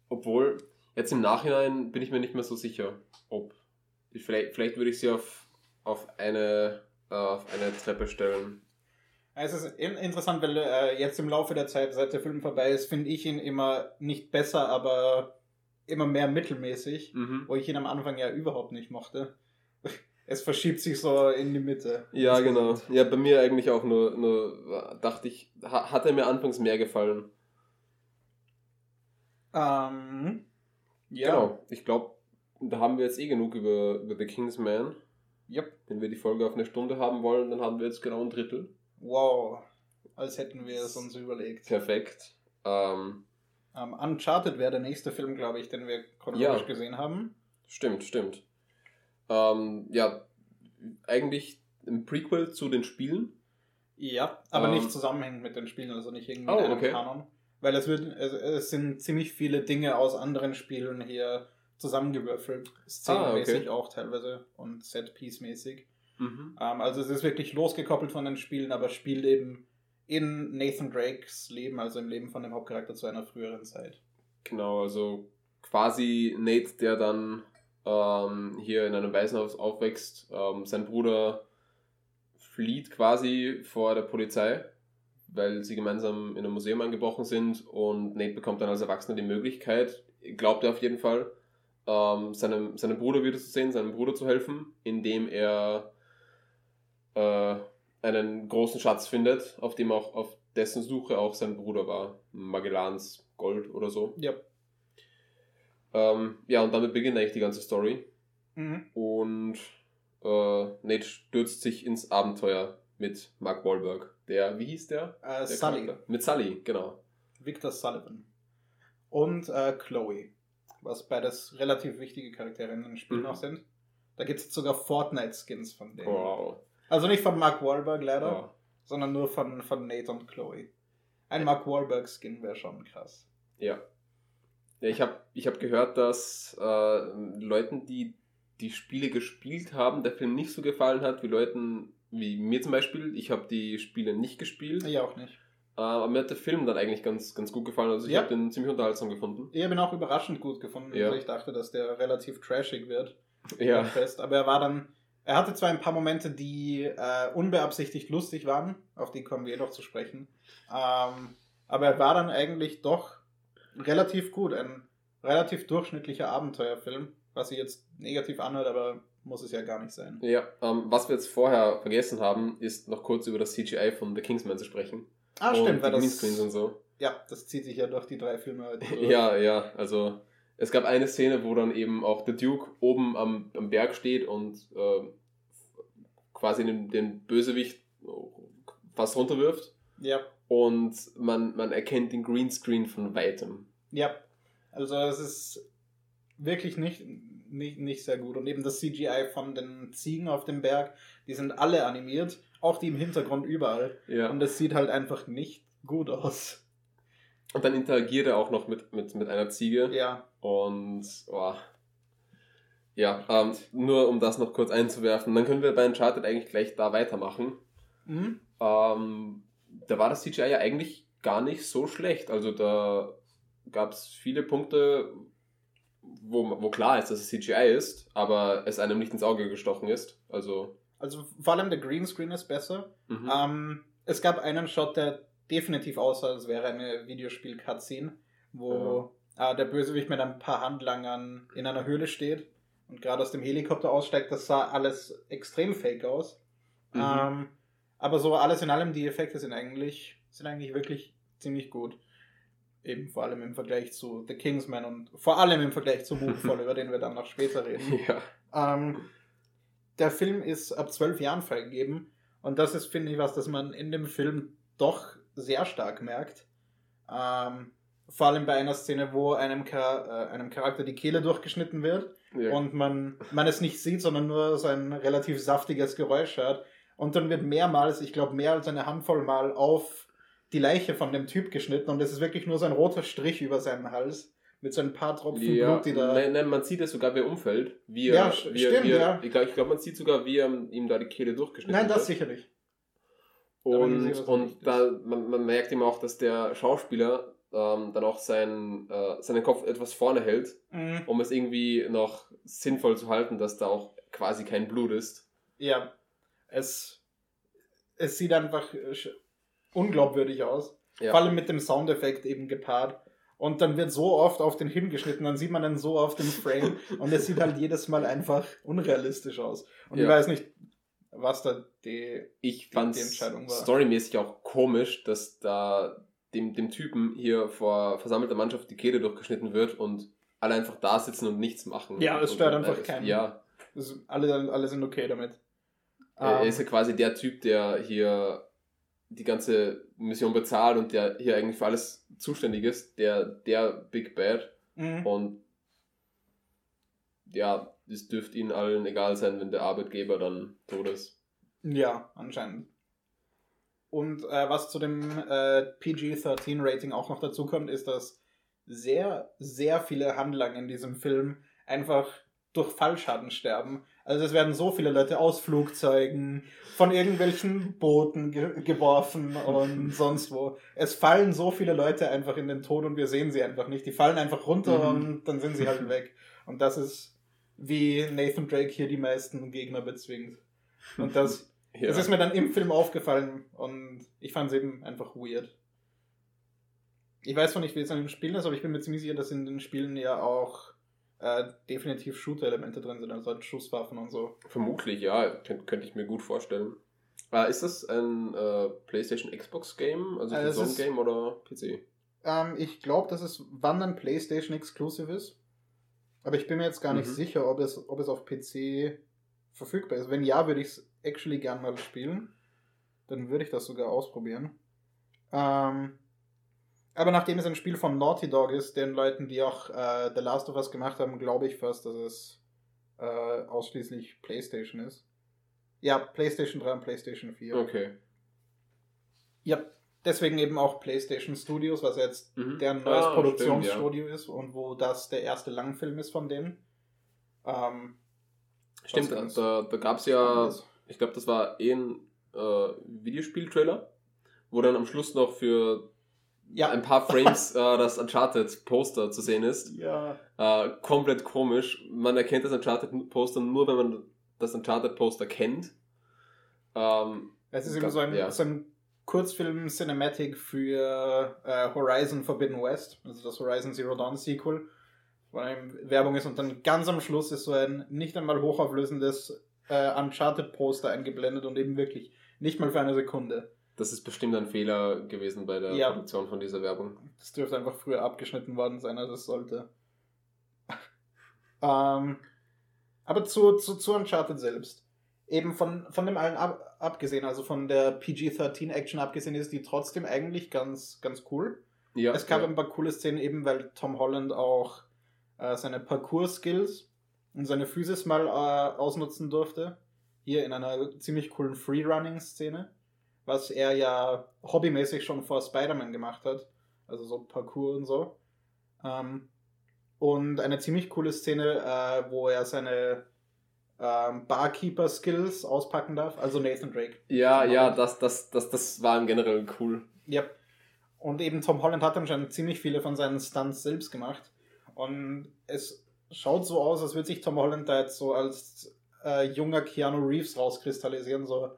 obwohl, jetzt im Nachhinein bin ich mir nicht mehr so sicher, ob, vielleicht, vielleicht würde ich sie auf, auf, eine, äh, auf eine Treppe stellen. Es ist in interessant, weil äh, jetzt im Laufe der Zeit, seit der Film vorbei ist, finde ich ihn immer nicht besser, aber immer mehr mittelmäßig, Mhm. wo ich ihn am Anfang ja überhaupt nicht mochte. Es verschiebt sich so in die Mitte. Ja, genau. Insgesamt. Ja, bei mir eigentlich auch nur, nur dachte ich, ha, hat er mir anfangs mehr gefallen. Ähm, ja. Genau, ich glaube, da haben wir jetzt eh genug über, über The Kingsman. Yep. Wenn wir die Folge auf eine Stunde haben wollen, dann haben wir jetzt genau ein Drittel. Wow. Als hätten wir es uns überlegt. Perfekt. Ähm, Ähm, Uncharted wäre der nächste Film, glaube ich, den wir chronologisch Ja. gesehen haben. Stimmt, stimmt. Ähm, ja, eigentlich ein Prequel zu den Spielen. Ja, aber Ähm, nicht zusammenhängend mit den Spielen, also nicht irgendwie Oh, in einem okay. Kanon. Weil es, wird, es, es sind ziemlich viele Dinge aus anderen Spielen hier zusammengewürfelt. Szenenmäßig Ah, okay. auch teilweise und Set-Piece-mäßig. Mhm. Ähm, also es ist wirklich losgekoppelt von den Spielen, aber spielt eben in Nathan Drakes Leben, also im Leben von dem Hauptcharakter zu einer früheren Zeit. Genau, also quasi Nate, der dann ähm, hier in einem Waisenhaus aufwächst. Ähm, sein Bruder flieht quasi vor der Polizei, weil sie gemeinsam in einem Museum eingebrochen sind und Nate bekommt dann als Erwachsener die Möglichkeit, glaubt er auf jeden Fall, ähm, seinem, seinem Bruder wieder zu sehen, seinem Bruder zu helfen, indem er äh, einen großen Schatz findet, auf dem auch auf dessen Suche auch sein Bruder war. Magellans Gold oder so. Ja. Ähm, ja, und damit beginnt eigentlich die ganze Story. Mhm. Und äh, Nate stürzt sich ins Abenteuer mit Mark Wahlberg. Der, wie hieß der? Äh, der Sully. Charakter? Mit Sully, genau. Victor Sullivan. Und äh, Chloe. Was beides relativ wichtige Charaktere in dem Spiel Mhm. noch sind. Da gibt es sogar Fortnite-Skins von denen. Wow. Also nicht von Mark Wahlberg leider, Ja. sondern nur von, von Nate und Chloe. Ein Mark Wahlberg-Skin wäre schon krass. Ja. ja ich habe ich hab gehört, dass äh, Leuten, die die Spiele gespielt haben, der Film nicht so gefallen hat, wie Leuten wie mir zum Beispiel. Ich habe die Spiele nicht gespielt, Ich auch nicht. äh, aber mir hat der Film dann eigentlich ganz, ganz gut gefallen. Also ich Ja. habe den ziemlich unterhaltsam gefunden. Ich habe ihn auch überraschend gut gefunden. Ja. Also ich dachte, dass der relativ trashig wird. Ja. Fest. Aber er war dann. Er hatte zwar ein paar Momente, die äh, unbeabsichtigt lustig waren, auf die kommen wir jedoch zu sprechen. Ähm, aber er war dann eigentlich doch relativ gut. Ein relativ durchschnittlicher Abenteuerfilm, was sich jetzt negativ anhört, aber muss es ja gar nicht sein. Ja, ähm, was wir jetzt vorher vergessen haben, ist noch kurz über das CGI von The Kingsman zu sprechen. Ah, und stimmt, weil das. Greenscreens und so. Ja, das zieht sich ja durch die drei Filme durch. Ja, ja, also es gab eine Szene, wo dann eben auch der Duke oben am, am Berg steht und äh, quasi den, den Bösewicht fast runterwirft Ja, und man, man erkennt den Greenscreen von weitem. ja. Also es ist wirklich nicht, nicht, nicht sehr gut. Und eben das CGI von den Ziegen auf dem Berg, die sind alle animiert, auch die im Hintergrund überall. Ja. Und es sieht halt einfach nicht gut aus. Und dann interagiert er auch noch mit, mit, mit einer Ziege. Ja, Und oh. ja, ähm, nur um das noch kurz einzuwerfen, dann können wir bei Uncharted eigentlich gleich da weitermachen. mhm. Ähm, da war das CGI ja eigentlich gar nicht so schlecht. Also da gab es viele Punkte, wo, wo klar ist, dass es CGI ist, aber es einem nicht ins Auge gestochen ist. Also. also vor allem der Greenscreen ist besser. Mhm. Ähm, es gab einen Shot, der definitiv aussah, als wäre eine Videospiel-Cutscene, wo äh, der Bösewicht mit ein paar Handlangern in einer Höhle steht und gerade aus dem Helikopter aussteigt. Das sah alles extrem fake aus. Mhm. Ähm, aber so alles in allem, die Effekte sind eigentlich, sind eigentlich wirklich ziemlich gut. Eben vor allem im Vergleich zu The Kingsman und vor allem im Vergleich zu Moonfall, über den wir dann noch später reden. ja. Ähm, der Film ist ab zwölf Jahren freigegeben und das ist, finde ich, was, das man in dem Film doch sehr stark merkt. Ähm, vor allem bei einer Szene, wo einem, Char äh, einem Charakter die Kehle durchgeschnitten wird ja. und man, man es nicht sieht, sondern nur so ein relativ saftiges Geräusch hört. Und dann wird mehrmals, ich glaube mehr als eine Handvoll Mal auf die Leiche von dem Typ geschnitten und es ist wirklich nur so ein roter Strich über seinen Hals mit so ein paar Tropfen ja. Blut, die da... Nein, nein, man sieht es sogar, wie er umfällt. Wie er, Ja, wie er, stimmt, wie er, ja. Ich glaube, glaub, man sieht sogar, wie er ihm da die Kehle durchgeschnitten Nein, das wird. sicher nicht. Aber ich Und, und da, man, man merkt eben auch, dass der Schauspieler ähm, dann auch sein, äh, seinen Kopf etwas vorne hält, Mhm. um es irgendwie noch sinnvoll zu halten, dass da auch quasi kein Blut ist. Ja, es, es sieht einfach äh, unglaubwürdig aus. Ja. Vor allem mit dem Soundeffekt eben gepaart. Und dann wird so oft auf den hingeschnitten, dann sieht man dann so auf dem Frame und es sieht halt jedes Mal einfach unrealistisch aus. Und ich Ja. weiß nicht, was da die. Ich Die- fand die Entscheidung war. storymäßig auch komisch, dass da dem, dem Typen hier vor versammelter Mannschaft die Kehle durchgeschnitten wird und alle einfach da sitzen und nichts machen. Ja, es stört einfach äh, keinen. Ja, Das, alle, alle sind okay damit. er Ähm, ist ja quasi der Typ, der hier die ganze Mission bezahlt und der hier eigentlich für alles zuständig ist, der, der Big Bad. mhm. Und ja, es dürfte ihnen allen egal sein, wenn der Arbeitgeber dann tot ist. Ja, anscheinend. Und äh, was zu dem äh, PG-13-Rating auch noch dazu kommt, ist, dass sehr, sehr viele Handlungen in diesem Film einfach durch Fallschaden sterben. Also es werden so viele Leute aus Flugzeugen, von irgendwelchen Booten ge geworfen und sonst wo. Es fallen so viele Leute einfach in den Tod und wir sehen sie einfach nicht. Die fallen einfach runter mhm. und dann sind sie halt weg. Und das ist wie Nathan Drake hier die meisten Gegner bezwingt. Und das, ja. das ist mir dann im Film aufgefallen und ich fand es eben einfach weird. Ich weiß zwar nicht, wie es an den Spielen ist, aber ich bin mir ziemlich sicher, dass in den Spielen ja auch äh, definitiv Shooter-Elemente drin sind, also halt Schusswaffen und so. Vermutlich, ja, könnte könnt ich mir gut vorstellen. Äh, ist das ein äh, PlayStation Xbox Game, also ein äh, Game oder PC? Ähm, ich glaube, dass es wann ein PlayStation Exclusive ist. Aber ich bin mir jetzt gar nicht mhm. sicher, ob es, ob es auf PC verfügbar ist. Wenn ja, würde ich es actually gern mal spielen. Dann würde ich das sogar ausprobieren. Ähm, aber nachdem es ein Spiel von Naughty Dog ist, den Leuten, die auch äh, The Last of Us gemacht haben, glaube ich fast, dass es äh, ausschließlich PlayStation ist. Ja, PlayStation 3 und PlayStation 4. Okay. Ja, deswegen eben auch PlayStation Studios, was jetzt mhm. deren neues ah, Produktionsstudio ja. ist und wo das der erste Langfilm ist von denen. Ähm, stimmt, da, da gab es ja, ich glaube, das war eh ein äh, Videospiel-Trailer, wo dann am Schluss noch für ja. ein paar Frames äh, das Uncharted-Poster zu sehen ist. Ja. Äh, komplett komisch. Man erkennt das Uncharted-Poster nur, wenn man das Uncharted-Poster kennt. Ähm, es ist eben so ein, ja. so ein Kurzfilm-Cinematic für äh, Horizon Forbidden West, also das Horizon Zero Dawn Sequel, wo eine Werbung ist und dann ganz am Schluss ist so ein nicht einmal hochauflösendes äh, Uncharted-Poster eingeblendet und eben wirklich nicht mal für eine Sekunde. Das ist bestimmt ein Fehler gewesen bei der ja. Produktion von dieser Werbung. Das dürfte einfach früher abgeschnitten worden sein, als es sollte. ähm, aber zu, zu, zu Uncharted selbst. Eben von, von dem allen ab, abgesehen, also von der PG-13-Action abgesehen, ist die trotzdem eigentlich ganz, ganz cool. Ja, es gab ja. ein paar coole Szenen, eben weil Tom Holland auch äh, seine Parcours-Skills und seine Physis mal äh, ausnutzen durfte. Hier in einer ziemlich coolen Freerunning-Szene was er ja hobbymäßig schon vor Spider-Man gemacht hat. Also so Parkour und so. Ähm, und eine ziemlich coole Szene, äh, wo er seine ähm, Barkeeper-Skills auspacken darf. Also Nathan Drake. Ja, ja, das, das, das, das war im Generell cool. Ja. Und eben Tom Holland hat anscheinend ziemlich viele von seinen Stunts selbst gemacht. Und es schaut so aus, als würde sich Tom Holland da jetzt so als äh, junger Keanu Reeves rauskristallisieren. So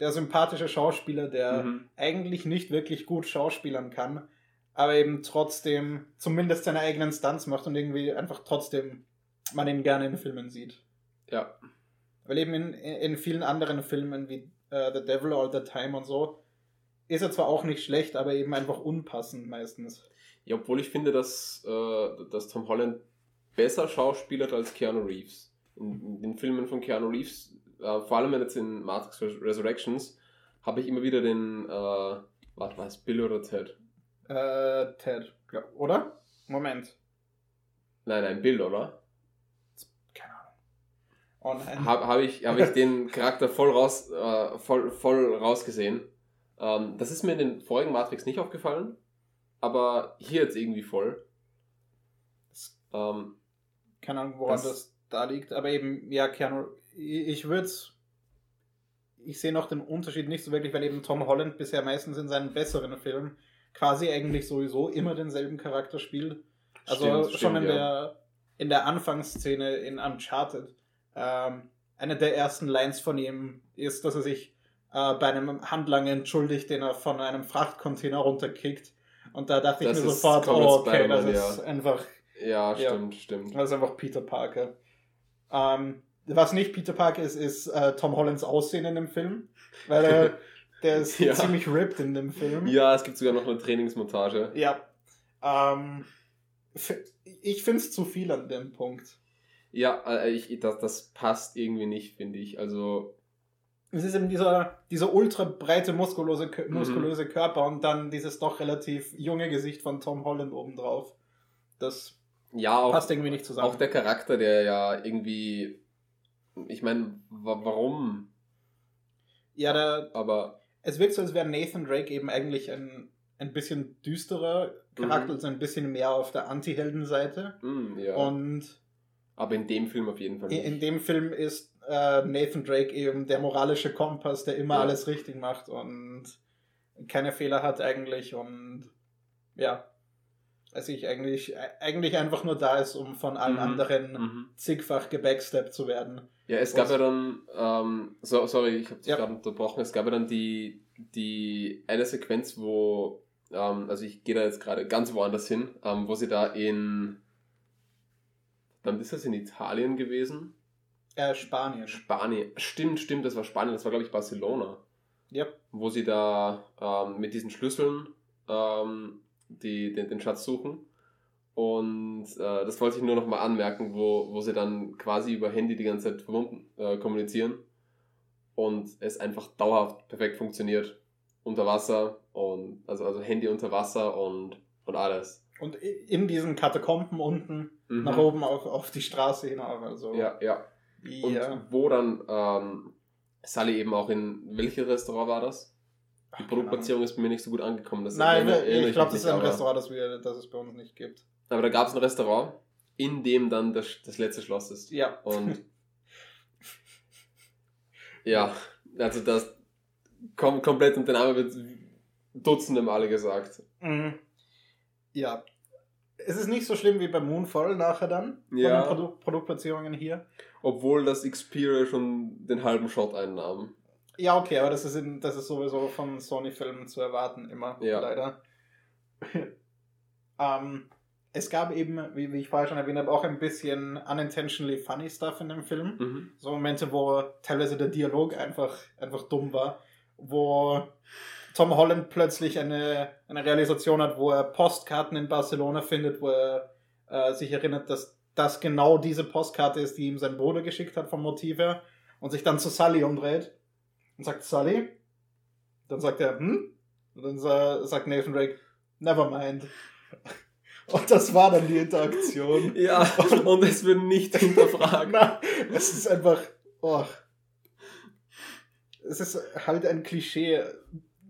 der sympathische Schauspieler, der mhm. eigentlich nicht wirklich gut schauspielern kann, aber eben trotzdem zumindest seine eigenen Stunts macht und irgendwie einfach trotzdem man ihn gerne in Filmen sieht. Ja. Weil eben in, in vielen anderen Filmen wie uh, The Devil All the Time und so ist er zwar auch nicht schlecht, aber eben einfach unpassend meistens. Ja, obwohl ich finde, dass, äh, dass Tom Holland besser schauspielert als Keanu Reeves. In, in den Filmen von Keanu Reeves äh, vor allem jetzt in Matrix Resurrections, habe ich immer wieder den, äh, warte, was, Bill oder Ted? Äh, Ted, oder? Moment. Nein, nein, Bill, oder? Habe hab ich, hab ich den Charakter voll, raus, äh, voll, voll rausgesehen. Ähm, das ist mir in den vorigen Matrix nicht aufgefallen, aber hier jetzt irgendwie voll. Ähm, Keine Ahnung, woran das, das da liegt, aber eben, ja, Keanu, ich würde ich sehe noch den Unterschied nicht so wirklich, weil eben Tom Holland bisher meistens in seinen besseren Filmen quasi eigentlich sowieso immer denselben Charakter spielt. Also stimmt, schon stimmt, in, ja. der, in der Anfangsszene in Uncharted. Ähm, eine der ersten Lines von ihm ist, dass er sich äh, bei einem Handlanger entschuldigt, den er von einem Frachtcontainer runterkickt. Und da dachte das ich mir sofort, oh, okay, das ist einfach. Ja, stimmt, ja, stimmt. Das ist einfach Peter Parker. Ähm, was nicht Peter Parker ist, ist äh, Tom Hollands Aussehen in dem Film. Weil äh, der ist ja. ziemlich ripped in dem Film. Ja, es gibt sogar noch eine Trainingsmontage. Ja. Ähm, ich finde es zu viel an dem Punkt. Ja, äh, ich, das, das passt irgendwie nicht, finde ich. Also. Es ist eben dieser, dieser ultra breite, muskulöse, muskulöse mhm. Körper und dann dieses doch relativ junge Gesicht von Tom Holland obendrauf. Das ja, auch, passt irgendwie nicht zusammen. Auch der Charakter, der ja irgendwie ich meine, warum? Ja, da. Aber. Es wirkt so, als wäre Nathan Drake eben eigentlich ein, ein bisschen düsterer Charakter, mhm. also ein bisschen mehr auf der Anti-Helden-Seite. Mhm, ja. Und Aber in dem Film auf jeden Fall nicht. In dem Film ist äh, Nathan Drake eben der moralische Kompass, der immer ja. alles richtig macht und keine Fehler hat eigentlich und ja, also ich eigentlich, eigentlich einfach nur da ist, um von allen mhm. anderen mhm. zigfach gebacksteppt zu werden. Ja, es gab ja dann, ähm, so, sorry, ich habe dich ja. gerade unterbrochen, es gab ja dann die, die eine Sequenz, wo, ähm, also ich gehe da jetzt gerade ganz woanders hin, ähm, wo sie da in, dann ist das in Italien gewesen? Äh, Spanien. Spanien, stimmt, stimmt, das war Spanien, das war glaube ich Barcelona. Ja. Wo sie da ähm, mit diesen Schlüsseln ähm, die, den, den Schatz suchen. Und äh, das wollte ich nur noch mal anmerken, wo, wo sie dann quasi über Handy die ganze Zeit verbunden äh, kommunizieren und es einfach dauerhaft perfekt funktioniert. Unter Wasser und also, also Handy unter Wasser und, und alles. Und in diesen Katakomben unten mhm. nach oben auf, auf die Straße hinauf. Also. Ja, ja. ja. Und wo dann ähm, Sally eben auch in welches Restaurant war das? Die Produktplatzierung ist mir nicht so gut angekommen. Das Nein, ich, ich glaube, das ist ein Restaurant, das, wir, das es bei uns nicht gibt. Aber da gab es ein Restaurant, in dem dann das, das letzte Schloss ist. Ja. Und ja, also das kom komplett und der Name wird dutzende Male gesagt. Mhm. Ja. Es ist nicht so schlimm wie bei Moonfall nachher dann, ja. von den Produ Produktplatzierungen hier. Obwohl das Xperia schon den halben Shot einnahm. Ja, okay, aber das ist, in, das ist sowieso von Sony-Filmen zu erwarten, immer, ja. leider. ähm, es gab eben, wie, wie, ich vorher schon erwähnt habe, auch ein bisschen unintentionally funny stuff in dem Film. Mhm. So Momente, wo teilweise der Dialog einfach, einfach dumm war, wo Tom Holland plötzlich eine, eine Realisation hat, wo er Postkarten in Barcelona findet, wo er äh, sich erinnert, dass das genau diese Postkarte ist, die ihm sein Bruder geschickt hat vom Motiv her und sich dann zu Sully umdreht und sagt Sully. Dann sagt er, hm? Und dann sagt Nathan Drake, never mind. Und das war dann die Interaktion. Ja, und es wird nicht hinterfragt. Na, es ist einfach, oh. Es ist halt ein Klischee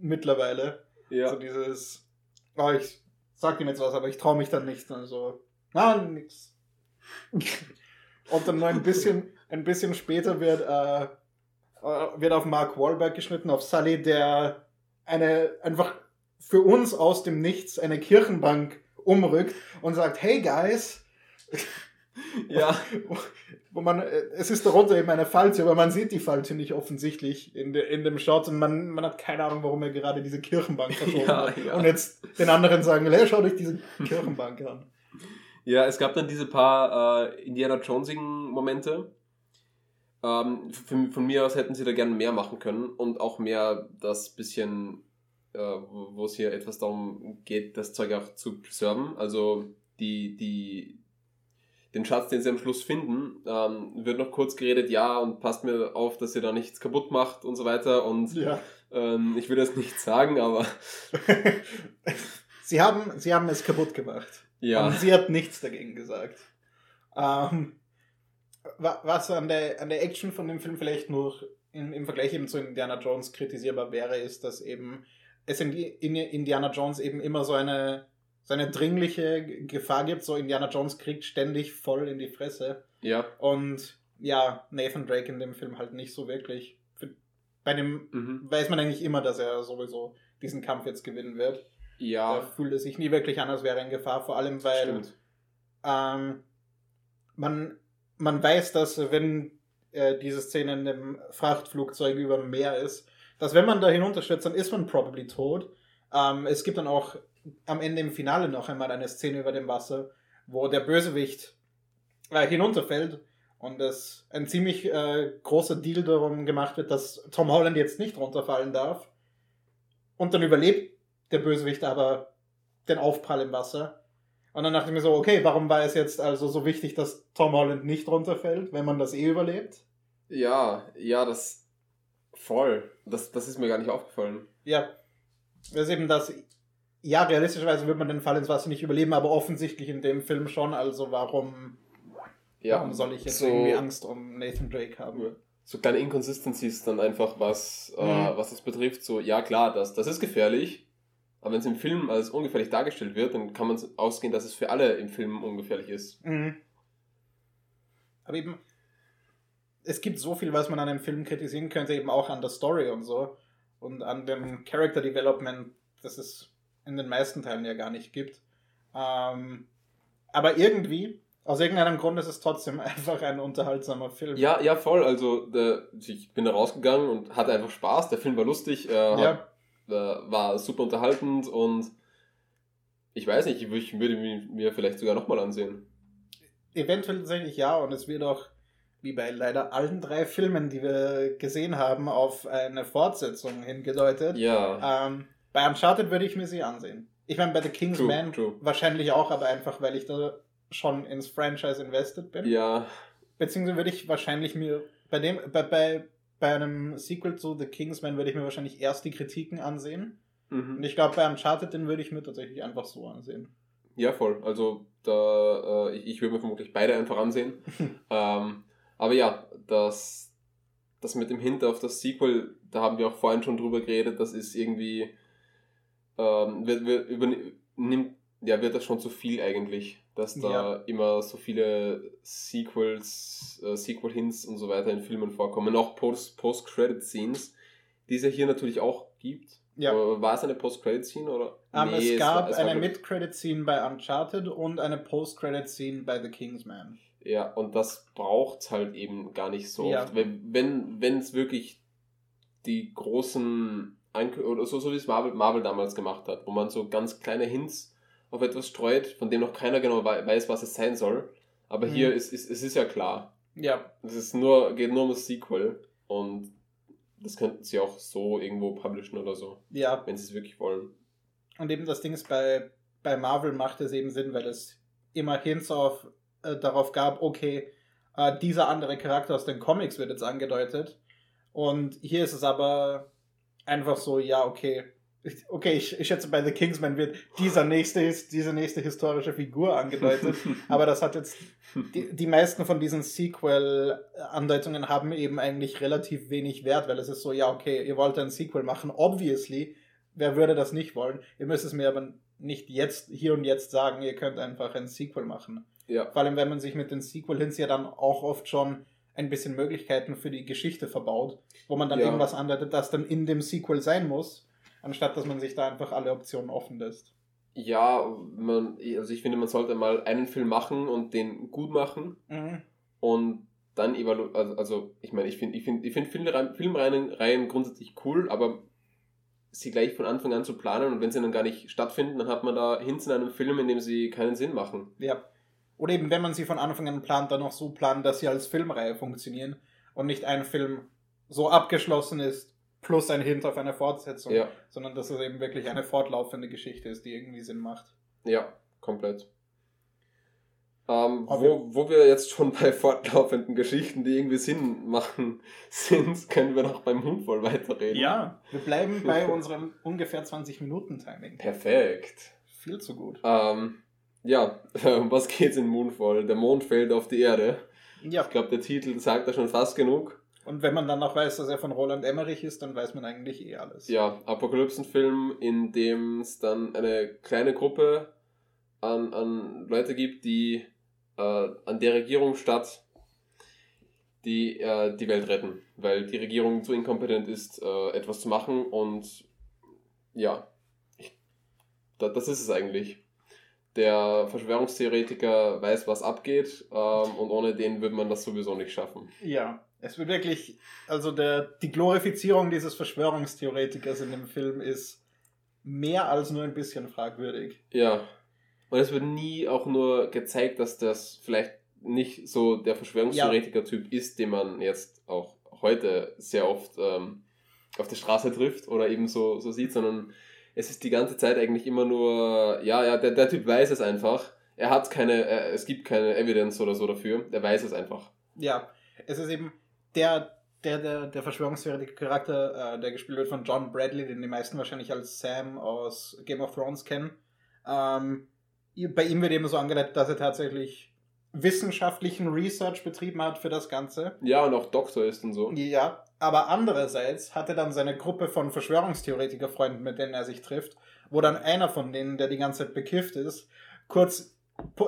mittlerweile. Ja. So dieses, oh, ich sag ihm jetzt was, aber ich traue mich dann nicht. Also, na, nix. Und dann noch ein bisschen, ein bisschen später wird, äh, äh, wird auf Mark Wahlberg geschnitten, auf Sully, der eine, einfach für uns aus dem Nichts eine Kirchenbank umrückt und sagt, hey guys. Ja. Wo man, äh, es ist darunter eben eine Falte, aber man sieht die Falte nicht offensichtlich in, de, in dem Shot und man, man hat keine Ahnung, warum er gerade diese Kirchenbank verschoben ja, hat. Ja. Und jetzt den anderen sagen, hey, schau dich diese Kirchenbank an. Ja, es gab dann diese paar äh, Indiana Jonesigen Momente. Ähm, von, von mir aus hätten sie da gerne mehr machen können und auch mehr das bisschen äh, wo es hier etwas darum geht, das Zeug auch zu preserven. Also die, die, den Schatz, den sie am Schluss finden, ähm, wird noch kurz geredet, ja, und passt mir auf, dass ihr da nichts kaputt macht und so weiter. Und ja. ähm, ich würde es nicht sagen, aber. sie, haben, sie haben es kaputt gemacht. Ja. Und sie hat nichts dagegen gesagt. Ähm, was an der, an der Action von dem Film vielleicht nur in, im Vergleich eben zu Indiana Jones kritisierbar wäre, ist, dass eben es in, in Indiana Jones eben immer so eine, so eine dringliche Gefahr gibt. So Indiana Jones kriegt ständig voll in die Fresse. Ja. Und ja, Nathan Drake in dem Film halt nicht so wirklich. Bei dem mhm. weiß man eigentlich immer, dass er sowieso diesen Kampf jetzt gewinnen wird. Ja. Da fühlt es sich nie wirklich an, als wäre er in Gefahr, vor allem weil ähm, man, man weiß, dass wenn äh, diese Szene in dem Frachtflugzeug über dem Meer ist, dass wenn man da hinunterstürzt, dann ist man probably tot. Ähm, es gibt dann auch am Ende im Finale noch einmal eine Szene über dem Wasser, wo der Bösewicht äh, hinunterfällt und es ein ziemlich äh, großer Deal darum gemacht wird, dass Tom Holland jetzt nicht runterfallen darf. Und dann überlebt der Bösewicht aber den Aufprall im Wasser. Und dann dachte ich mir so, okay, warum war es jetzt also so wichtig, dass Tom Holland nicht runterfällt, wenn man das eh überlebt? Ja, ja, das Voll. Das, das ist mir gar nicht aufgefallen. Ja. Das ist eben das. Ja, realistischerweise wird man den Fall ins Wasser nicht überleben, aber offensichtlich in dem Film schon. Also warum, ja, warum soll ich jetzt so, irgendwie Angst um Nathan Drake haben? So kleine Inconsistencies dann einfach, was, äh, mhm. äh, was das betrifft. So, ja klar, das, das ist gefährlich. Aber wenn es im Film als ungefährlich dargestellt wird, dann kann man ausgehen, dass es für alle im Film ungefährlich ist. Mhm. Aber eben, es gibt so viel, was man an einem Film kritisieren könnte, eben auch an der Story und so. Und an dem Character Development, das es in den meisten Teilen ja gar nicht gibt. Ähm, aber irgendwie, aus irgendeinem Grund ist es trotzdem einfach ein unterhaltsamer Film. Ja, ja, voll. Also der, ich bin da rausgegangen und hatte einfach Spaß. Der Film war lustig, äh, ja. hat, äh, war super unterhaltend und ich weiß nicht, ich würde mir vielleicht sogar nochmal ansehen. Eventuell tatsächlich ja, und es wird auch, wie bei leider allen drei Filmen, die wir gesehen haben, auf eine Fortsetzung hingedeutet. Ja. Ähm, bei Uncharted würde ich mir sie ansehen. Ich meine, bei The King's true, Man true. wahrscheinlich auch, aber einfach, weil ich da schon ins Franchise invested bin. Ja. Beziehungsweise würde ich wahrscheinlich mir bei dem, bei, bei, bei einem Sequel zu The King's Man würde ich mir wahrscheinlich erst die Kritiken ansehen. Mhm. Und ich glaube, bei Uncharted, den würde ich mir tatsächlich einfach so ansehen. Ja, voll. Also da, äh, ich, ich würde mir vermutlich beide einfach ansehen. ähm, aber ja, das, das mit dem Hint auf das Sequel, da haben wir auch vorhin schon drüber geredet, das ist irgendwie ähm, wird, wird, übernimmt, ja, wird das schon zu viel eigentlich, dass da ja. immer so viele Sequels, äh, Sequel-Hints und so weiter in Filmen vorkommen. Auch Post-Credit-Scenes, die es ja hier natürlich auch gibt. Ja. War es eine Post-Credit-Scene oder? Um, nee, es gab es war, es eine Mid-Credit-Scene bei Uncharted und eine Post-Credit-Scene bei The Kingsman. Ja, und das braucht halt eben gar nicht so ja. oft. Wenn es wirklich die großen oder so, so wie es Marvel, Marvel damals gemacht hat, wo man so ganz kleine Hints auf etwas streut, von dem noch keiner genau weiß, was es sein soll. Aber mhm. hier ist, ist es ist ja klar. Ja. Es ist nur, geht nur um das Sequel und das könnten sie auch so irgendwo publishen oder so. Ja. Wenn sie es wirklich wollen. Und eben das Ding ist, bei, bei Marvel macht es eben Sinn, weil es immer Hints auf, äh, darauf gab, okay, äh, dieser andere Charakter aus den Comics wird jetzt angedeutet. Und hier ist es aber einfach so, ja, okay. Okay, ich, ich schätze, bei The Kingsman wird dieser nächste, diese nächste historische Figur angedeutet. aber das hat jetzt, die, die meisten von diesen Sequel-Andeutungen haben eben eigentlich relativ wenig Wert, weil es ist so, ja, okay, ihr wollt ein Sequel machen. Obviously, wer würde das nicht wollen? Ihr müsst es mir aber nicht jetzt, hier und jetzt sagen, ihr könnt einfach ein Sequel machen. Ja. Vor allem, wenn man sich mit den Sequel-Hints ja dann auch oft schon ein bisschen Möglichkeiten für die Geschichte verbaut, wo man dann ja. irgendwas andeutet, das dann in dem Sequel sein muss, anstatt dass man sich da einfach alle Optionen offen lässt. Ja, man, also ich finde, man sollte mal einen Film machen und den gut machen mhm. und dann evaluieren. Also, also, ich meine, ich finde ich find, ich find Filmreihen, Filmreihen grundsätzlich cool, aber sie gleich von Anfang an zu planen und wenn sie dann gar nicht stattfinden, dann hat man da Hints in einem Film, in dem sie keinen Sinn machen. Ja. Oder eben, wenn man sie von Anfang an plant, dann noch so planen, dass sie als Filmreihe funktionieren und nicht ein Film so abgeschlossen ist, plus ein Hint auf eine Fortsetzung, ja. sondern dass es eben wirklich eine fortlaufende Geschichte ist, die irgendwie Sinn macht. Ja, komplett. Ähm, wo, wo wir jetzt schon bei fortlaufenden Geschichten, die irgendwie Sinn machen, sind, können wir noch beim Moonfall weiterreden. Ja, wir bleiben bei unserem ungefähr 20 Minuten Timing. Perfekt. Viel zu gut. Ähm, ja, um was geht's in Moonfall? Der Mond fällt auf die Erde. Ja. Ich glaube, der Titel sagt da schon fast genug. Und wenn man dann noch weiß, dass er von Roland Emmerich ist, dann weiß man eigentlich eh alles. Ja, Apokalypsenfilm, in dem es dann eine kleine Gruppe an, an Leute gibt, die äh, an der Regierung statt die äh, die Welt retten, weil die Regierung zu inkompetent ist, äh, etwas zu machen und ja, ich, da, das ist es eigentlich der Verschwörungstheoretiker weiß, was abgeht ähm, und ohne den würde man das sowieso nicht schaffen. Ja, es wird wirklich, also der, die Glorifizierung dieses Verschwörungstheoretikers in dem Film ist mehr als nur ein bisschen fragwürdig. Ja, und es wird nie auch nur gezeigt, dass das vielleicht nicht so der Verschwörungstheoretiker-Typ ist, den man jetzt auch heute sehr oft ähm, auf der Straße trifft oder eben so, so sieht, sondern es ist die ganze Zeit eigentlich immer nur, ja, ja, der, der Typ weiß es einfach. Er hat keine, es gibt keine Evidence oder so dafür. Der weiß es einfach. Ja, es ist eben der, der, der, der Verschwörungstheoretiker-Charakter, äh, der gespielt wird von John Bradley, den die meisten wahrscheinlich als Sam aus Game of Thrones kennen. Ähm, bei ihm wird eben so angedeutet, dass er tatsächlich wissenschaftlichen Research betrieben hat für das Ganze. Ja, und auch Doktor ist und so. Ja, aber andererseits hat er dann seine Gruppe von Verschwörungstheoretiker-Freunden, mit denen er sich trifft, wo dann einer von denen, der die ganze Zeit bekifft ist, kurz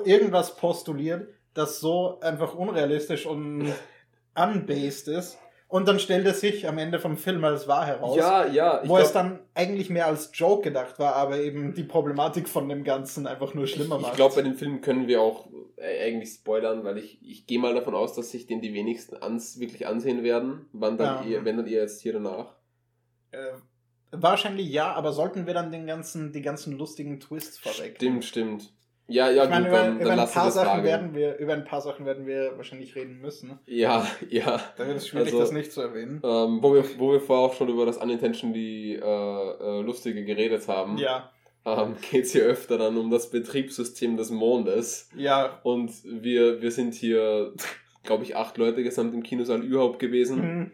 irgendwas postuliert, das so einfach unrealistisch und unbased ist. Und dann stellt es sich am Ende vom Film als wahr heraus. Ja, ja. Wo glaub, es dann eigentlich mehr als Joke gedacht war, aber eben die Problematik von dem Ganzen einfach nur schlimmer ich, macht. Ich glaube, bei dem Film können wir auch äh, eigentlich spoilern, weil ich, ich gehe mal davon aus, dass sich den die wenigsten ans, wirklich ansehen werden. Wann dann ja. eher, wenn dann eher erst hier danach. Äh, wahrscheinlich ja, aber sollten wir dann den ganzen, die ganzen lustigen Twists vorweg. Stimmt, stimmt. Ja, ja, ich meine, gut, über, dann, über dann ein paar Sachen werden wir, über ein paar Sachen werden wir wahrscheinlich reden müssen. Ja, ja. Da wird es schwierig, also, das nicht zu erwähnen. Ähm, wo, wir, wo wir vorher auch schon über das Unintentionally äh, äh, Lustige geredet haben. Ja. Ähm, geht es hier öfter dann um das Betriebssystem des Mondes. Ja. Und wir, wir sind hier, glaube ich, acht Leute gesamt im Kinosaal überhaupt gewesen. Mhm.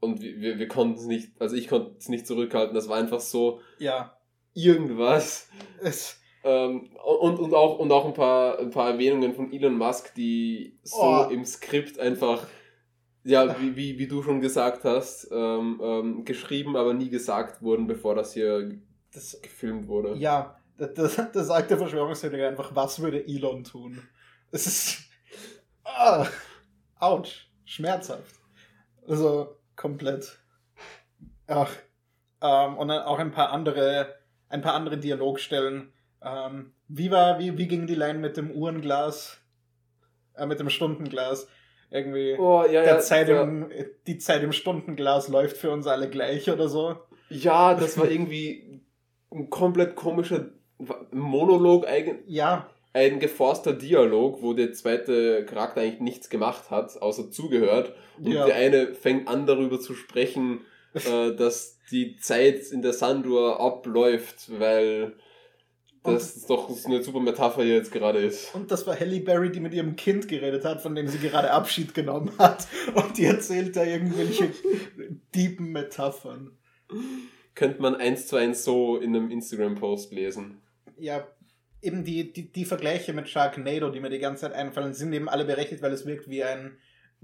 Und wir, wir, wir konnten es nicht, also ich konnte es nicht zurückhalten. Das war einfach so. Ja. Irgendwas. Es ähm, und, und, auch, und auch ein paar, ein paar Erwähnungen von Elon Musk, die so oh. im Skript einfach, ja, wie, wie, wie du schon gesagt hast, ähm, ähm, geschrieben, aber nie gesagt wurden, bevor das hier das, gefilmt wurde. Ja, da, da sagt der Verschwörungstheoretiker einfach, was würde Elon tun? Es ist. Ah, ouch, schmerzhaft. Also, komplett. Ach. Ähm, und dann auch ein paar andere, ein paar andere Dialogstellen ähm, wie war, wie, wie ging die Line mit dem Uhrenglas? Äh, mit dem Stundenglas? Irgendwie. Oh, ja, der ja, Zeit ja. Im, die Zeit im Stundenglas läuft für uns alle gleich oder so. Ja, das war irgendwie ein komplett komischer Monolog eigentlich. Ja. Ein geforster Dialog, wo der zweite Charakter eigentlich nichts gemacht hat, außer zugehört. Und ja. der eine fängt an darüber zu sprechen, äh, dass die Zeit in der Sandur abläuft, weil das ist doch eine super Metapher hier jetzt gerade ist. Und das war Halle Berry, die mit ihrem Kind geredet hat, von dem sie gerade Abschied genommen hat. Und die erzählt da irgendwelche tiefen Metaphern. Könnte man eins zu eins so in einem Instagram-Post lesen. Ja, eben die, die, die Vergleiche mit Sharknado, die mir die ganze Zeit einfallen, sind eben alle berechtigt, weil es wirkt wie ein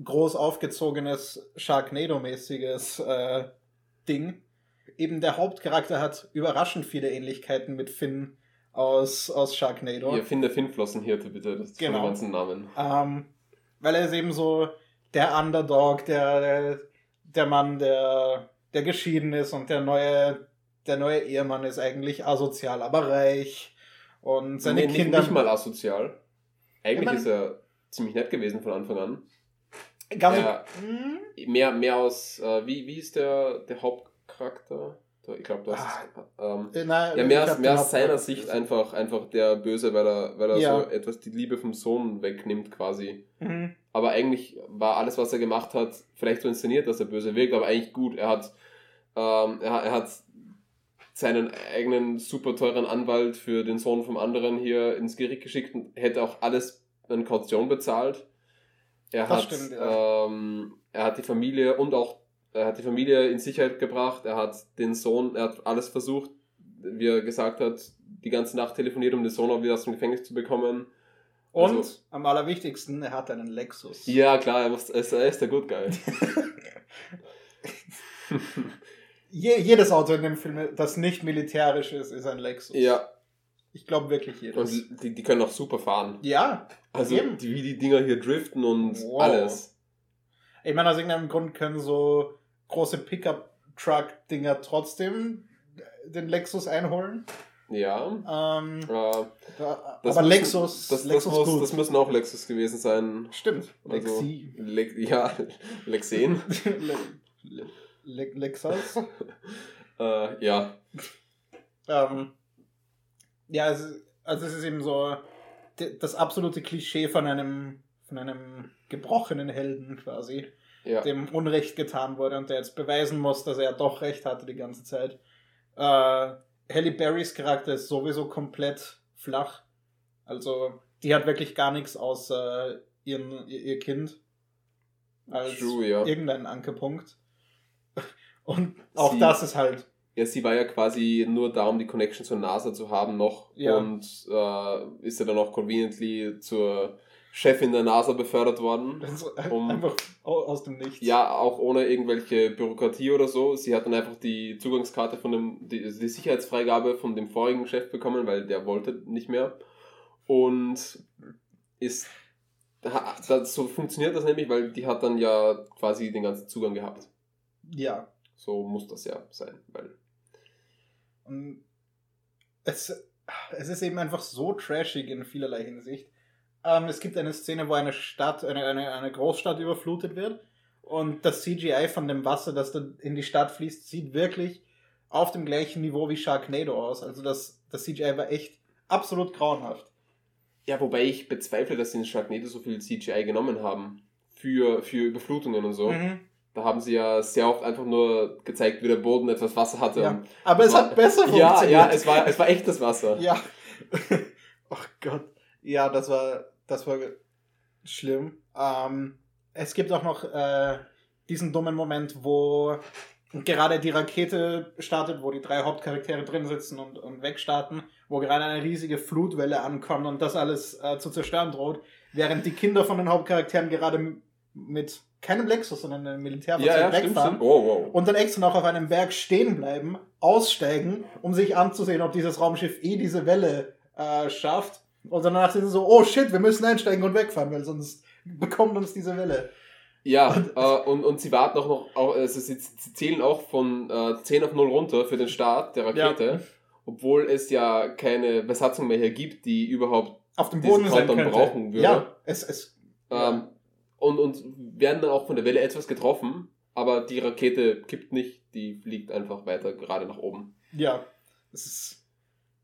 groß aufgezogenes Sharknado-mäßiges äh, Ding. Eben der Hauptcharakter hat überraschend viele Ähnlichkeiten mit Finn aus, aus Sharknado. Finn der Finnflossenhirte, bitte, das ist genau. den ganzen Namen. Ähm, weil er ist eben so der Underdog, der, der, der Mann, der, der geschieden ist und der neue, der neue Ehemann ist eigentlich asozial, aber reich. Und seine nee, Kinder. Nicht mal asozial. Eigentlich ich mein, ist er ziemlich nett gewesen von Anfang an. Ganz er, mehr, mehr aus, äh, wie, wie ist der, der Hauptcharakter? Ich glaube, du hast ah, ähm, äh, nein, ja, mehr, mehr aus seiner Sicht einfach, einfach der Böse, weil er, weil er ja. so etwas die Liebe vom Sohn wegnimmt quasi. Mhm. Aber eigentlich war alles, was er gemacht hat, vielleicht so inszeniert, dass er böse wirkt, aber eigentlich gut. Er hat, ähm, er, er hat seinen eigenen super teuren Anwalt für den Sohn vom anderen hier ins Gericht geschickt und hätte auch alles in Kaution bezahlt. Er das hat, stimmt, ja. ähm, er hat die Familie und auch er hat die Familie in Sicherheit gebracht, er hat den Sohn, er hat alles versucht, wie er gesagt hat, die ganze Nacht telefoniert, um den Sohn auch wieder aus dem Gefängnis zu bekommen. Und also, am allerwichtigsten, er hat einen Lexus. Ja, klar, er, muss, er ist der Good Guy. Je, jedes Auto in dem Film, das nicht militärisch ist, ist ein Lexus. Ja. Ich glaube wirklich jedes. Und die, die können auch super fahren. Ja. Also, die, wie die Dinger hier driften und wow. alles. Ich meine, aus irgendeinem Grund können so große Pickup-Truck-Dinger trotzdem den Lexus einholen. Ja. Ähm, äh, da, aber müssen, Lexus, das, Lexus das, muss, das, müssen auch Lexus gewesen sein. Stimmt. Also, Le ja, Lexen. Le Le Lexus. äh, ja. Ähm, ja, es ist, also es ist eben so das absolute Klischee von einem, von einem gebrochenen Helden quasi ja. dem Unrecht getan wurde und der jetzt beweisen muss, dass er doch recht hatte die ganze Zeit. Äh, Halle Berrys Charakter ist sowieso komplett flach. Also, die hat wirklich gar nichts außer ihren, ihr Kind als True, ja. irgendeinen Ankerpunkt. Und auch sie, das ist halt. Ja, sie war ja quasi nur da, um die Connection zur NASA zu haben noch. Ja. Und äh, ist ja dann auch conveniently zur Chefin der NASA befördert worden. Um, einfach aus dem Nichts. Ja, auch ohne irgendwelche Bürokratie oder so. Sie hat dann einfach die Zugangskarte von dem, die, die Sicherheitsfreigabe von dem vorigen Chef bekommen, weil der wollte nicht mehr. Und ist Da, da, so funktioniert das nämlich, weil die hat dann ja quasi den ganzen Zugang gehabt. Ja. So muss das ja sein, weil. Es, es ist eben einfach so trashig in vielerlei Hinsicht. Ähm, es gibt eine Szene, wo eine Stadt, eine, eine, eine Großstadt überflutet wird. Und das CGI von dem Wasser, das da in die Stadt fließt, sieht wirklich auf dem gleichen Niveau wie Sharknado aus. Also das, das CGI war echt absolut grauenhaft. Ja, wobei ich bezweifle, dass sie in Sharknado so viel CGI genommen haben. Für, für Überflutungen und so. Mhm. Da haben sie ja sehr oft einfach nur gezeigt, wie der Boden etwas Wasser hatte. Ja. Aber es war- hat besser Ja, funktioniert. ja, es war, es war echtes Wasser. Ja. Ach Gott. Ja, das war, das war schlimm. Ähm, es gibt auch noch äh, diesen dummen Moment, wo gerade die Rakete startet, wo die drei Hauptcharaktere drin sitzen und, und wegstarten, wo gerade eine riesige Flutwelle ankommt und das alles äh, zu zerstören droht, während die Kinder von den Hauptcharakteren gerade mit keinem Lexus, sondern einem Militärfahrzeug Ja, ja, wegfahren stimmt. Oh, wow. und dann extra noch auf einem Berg stehen bleiben, aussteigen, um sich anzusehen, ob dieses Raumschiff eh diese Welle äh, schafft. Und danach sind sie so, oh shit, wir müssen einsteigen und wegfahren, weil sonst bekommt uns diese Welle. Ja, äh, und, und sie warten auch noch, auch, also sie, sie zählen auch von äh, 10 auf 0 runter für den Start der Rakete, obwohl es ja keine Besatzung mehr hier gibt, die überhaupt Auf dem Diesen Boden sein Countdown brauchen würde. Ja, es, es, ähm, und, und werden dann auch von der Welle etwas getroffen, aber die Rakete kippt nicht, die fliegt einfach weiter gerade nach oben. ja, es ist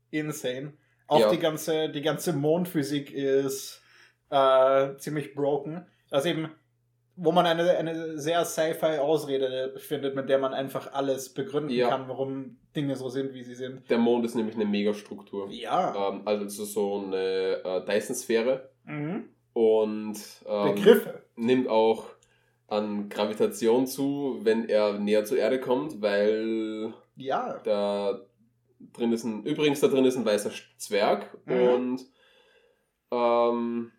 insane. Auch Ja. die ganze, die ganze Mondphysik ist äh, ziemlich broken. Also eben, wo man eine, eine sehr Sci-Fi Ausrede findet, mit der man einfach alles begründen Ja. kann, warum Dinge so sind, wie sie sind. Der Mond ist nämlich eine Megastruktur. Ja. Ähm, also so eine äh, Dyson-Sphäre Mhm. und ähm, Begriffe. nimmt auch an Gravitation zu, wenn er näher zur Erde kommt, weil Ja. da drin ist ein, übrigens da drin ist ein weißer Zwerg Mhm. und ähm,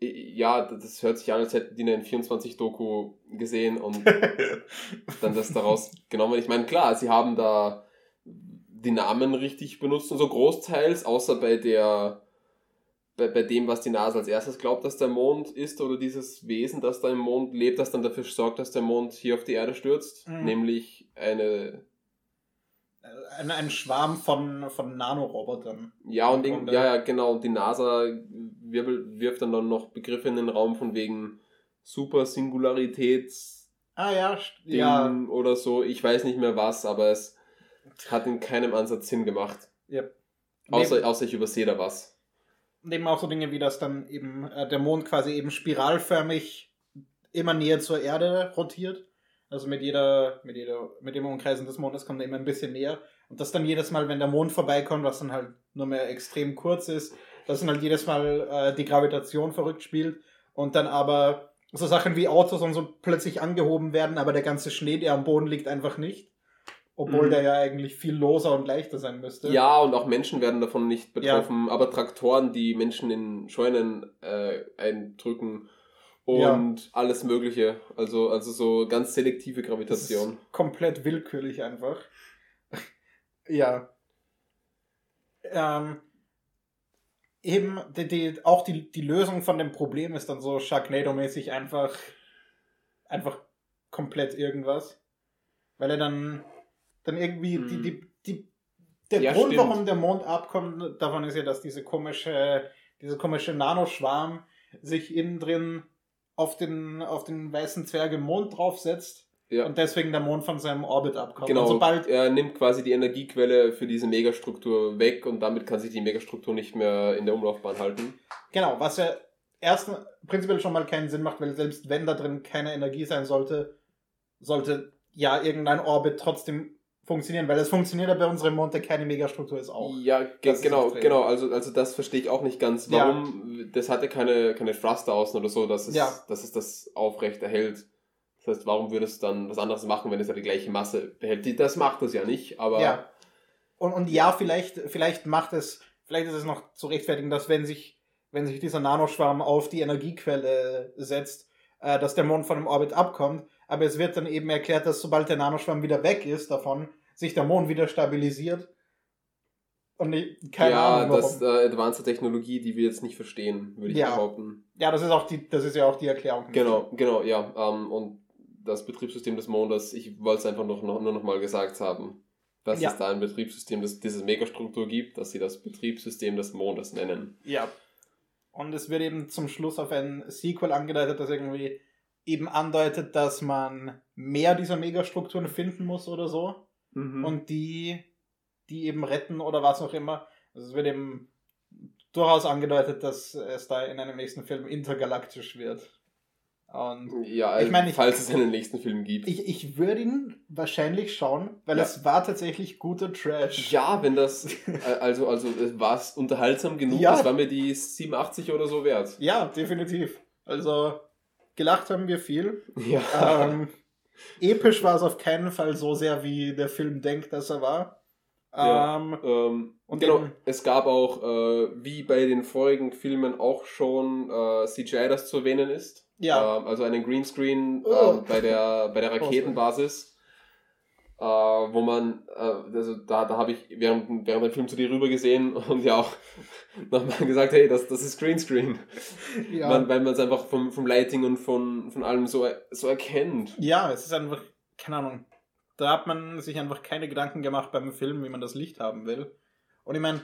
ja, das hört sich an, als hätten die eine 24-Doku gesehen und dann das daraus genommen. Ich meine, klar, sie haben da die Namen richtig benutzt und so großteils, außer bei der bei, bei dem, was die NASA als erstes glaubt, dass der Mond ist oder dieses Wesen, das da im Mond lebt, das dann dafür sorgt, dass der Mond hier auf die Erde stürzt, Mhm. nämlich eine ein, ein Schwarm von, von Nanorobotern. ja und Grunde. ja ja genau und die NASA wirbel, wirft dann, dann noch Begriffe in den Raum von wegen Super-Singularitäts Ah ja, Ding ja. oder so. Ich weiß nicht mehr was, aber es hat in keinem Ansatz Sinn gemacht. ja. Außer, Neben, außer ich übersehe da was. neben auch so Dinge wie, dass dann eben äh, der Mond quasi eben spiralförmig immer näher zur Erde rotiert. Also mit jeder, mit jeder, mit dem Umkreisen des Mondes kommt er immer ein bisschen näher. Und das dann jedes Mal, wenn der Mond vorbeikommt, was dann halt nur mehr extrem kurz ist, dass dann halt jedes Mal äh, die Gravitation verrückt spielt und dann aber so Sachen wie Autos und so plötzlich angehoben werden, aber der ganze Schnee, der am Boden liegt, einfach nicht. Obwohl Mhm. der ja eigentlich viel loser und leichter sein müsste. Ja, und auch Menschen werden davon nicht betroffen, aber Traktoren, die Menschen in Scheunen äh, eindrücken und alles Mögliche. Also, also so ganz selektive Gravitation. komplett willkürlich einfach. ja. Ähm, eben, die, die, auch die, die Lösung von dem Problem ist dann so Sharknado-mäßig einfach, einfach komplett irgendwas. Weil er dann, dann irgendwie die, Mhm. die, die, der Ja, Grund, stimmt. warum der Mond abkommt, davon ist ja, dass diese komische, diese komische Nanoschwarm sich innen drin auf den, auf den weißen Zwerg im Mond draufsetzt Ja. und deswegen der Mond von seinem Orbit abkommt. Genau, Und sobald, er nimmt quasi die Energiequelle für diese Megastruktur weg und damit kann sich die Megastruktur nicht mehr in der Umlaufbahn halten. genau, was ja erst prinzipiell schon mal keinen Sinn macht, weil selbst wenn da drin keine Energie sein sollte, sollte ja irgendein Orbit trotzdem funktionieren, weil es funktioniert ja bei unserem Mond, der keine Megastruktur ist auch. Ja, ge genau, genau. Also, also das verstehe ich auch nicht ganz. Ja. Warum? Das hatte keine, keine Thruster außen oder so, dass es, Ja. dass es das aufrecht erhält. Das heißt, warum würde es dann was anderes machen, wenn es ja die gleiche Masse behält? Das macht es ja nicht, aber Ja. Und, und ja, vielleicht, vielleicht macht es, vielleicht ist es noch zu rechtfertigen, dass wenn sich, wenn sich dieser Nanoschwarm auf die Energiequelle setzt, äh, dass der Mond von dem Orbit abkommt. Aber es wird dann eben erklärt, dass sobald der Nanoschwarm wieder weg ist davon, sich der Mond wieder stabilisiert. Und ich, keine ja, Ahnung, warum. das ist äh, advanced Technologie, die wir jetzt nicht verstehen, würde ich Ja. behaupten. Ja, das ist auch die, das ist ja auch die Erklärung. Genau, genau, ja. Ähm, und das Betriebssystem des Mondes, ich wollte es einfach noch, noch, nur noch mal gesagt haben, dass Ja. es da ein Betriebssystem, das diese Megastruktur gibt, dass sie das Betriebssystem des Mondes nennen. Ja. Und es wird eben zum Schluss auf ein Sequel angedeutet, das irgendwie eben andeutet, dass man mehr dieser Megastrukturen finden muss oder so. Mhm. Und die, die eben retten oder was auch immer. Also es wird eben durchaus angedeutet, dass es da in einem nächsten Film intergalaktisch wird. Und ja, ich meine, ich- falls es einen nächsten Film gibt. ich, ich würde ihn wahrscheinlich schauen, weil Ja. es war tatsächlich guter Trash. ja, wenn das, äh, also, also war es unterhaltsam genug, Ja. das war mir die 87 oder so wert. Ja, definitiv. Also gelacht haben wir viel. Ja. ähm, episch war es auf keinen Fall so sehr, wie der Film denkt, dass er war. Ja. Ähm, Ähm, Und genau, eben- es gab auch, äh, wie bei den vorigen Filmen auch schon äh, CGI, das zu erwähnen ist. ja, Ähm, also einen Greenscreen Oh. ähm, bei, der, bei der Raketenbasis, äh, wo man, äh, also da, da habe ich während, während dem Film zu dir rüber gesehen und ja auch nochmal gesagt, hey, das, das ist Greenscreen. ja. Man, weil man es einfach vom, vom Lighting und von, von allem so, so erkennt. ja, es ist einfach, keine Ahnung. Da hat man sich einfach keine Gedanken gemacht beim Film, wie man das Licht haben will. Und ich meine,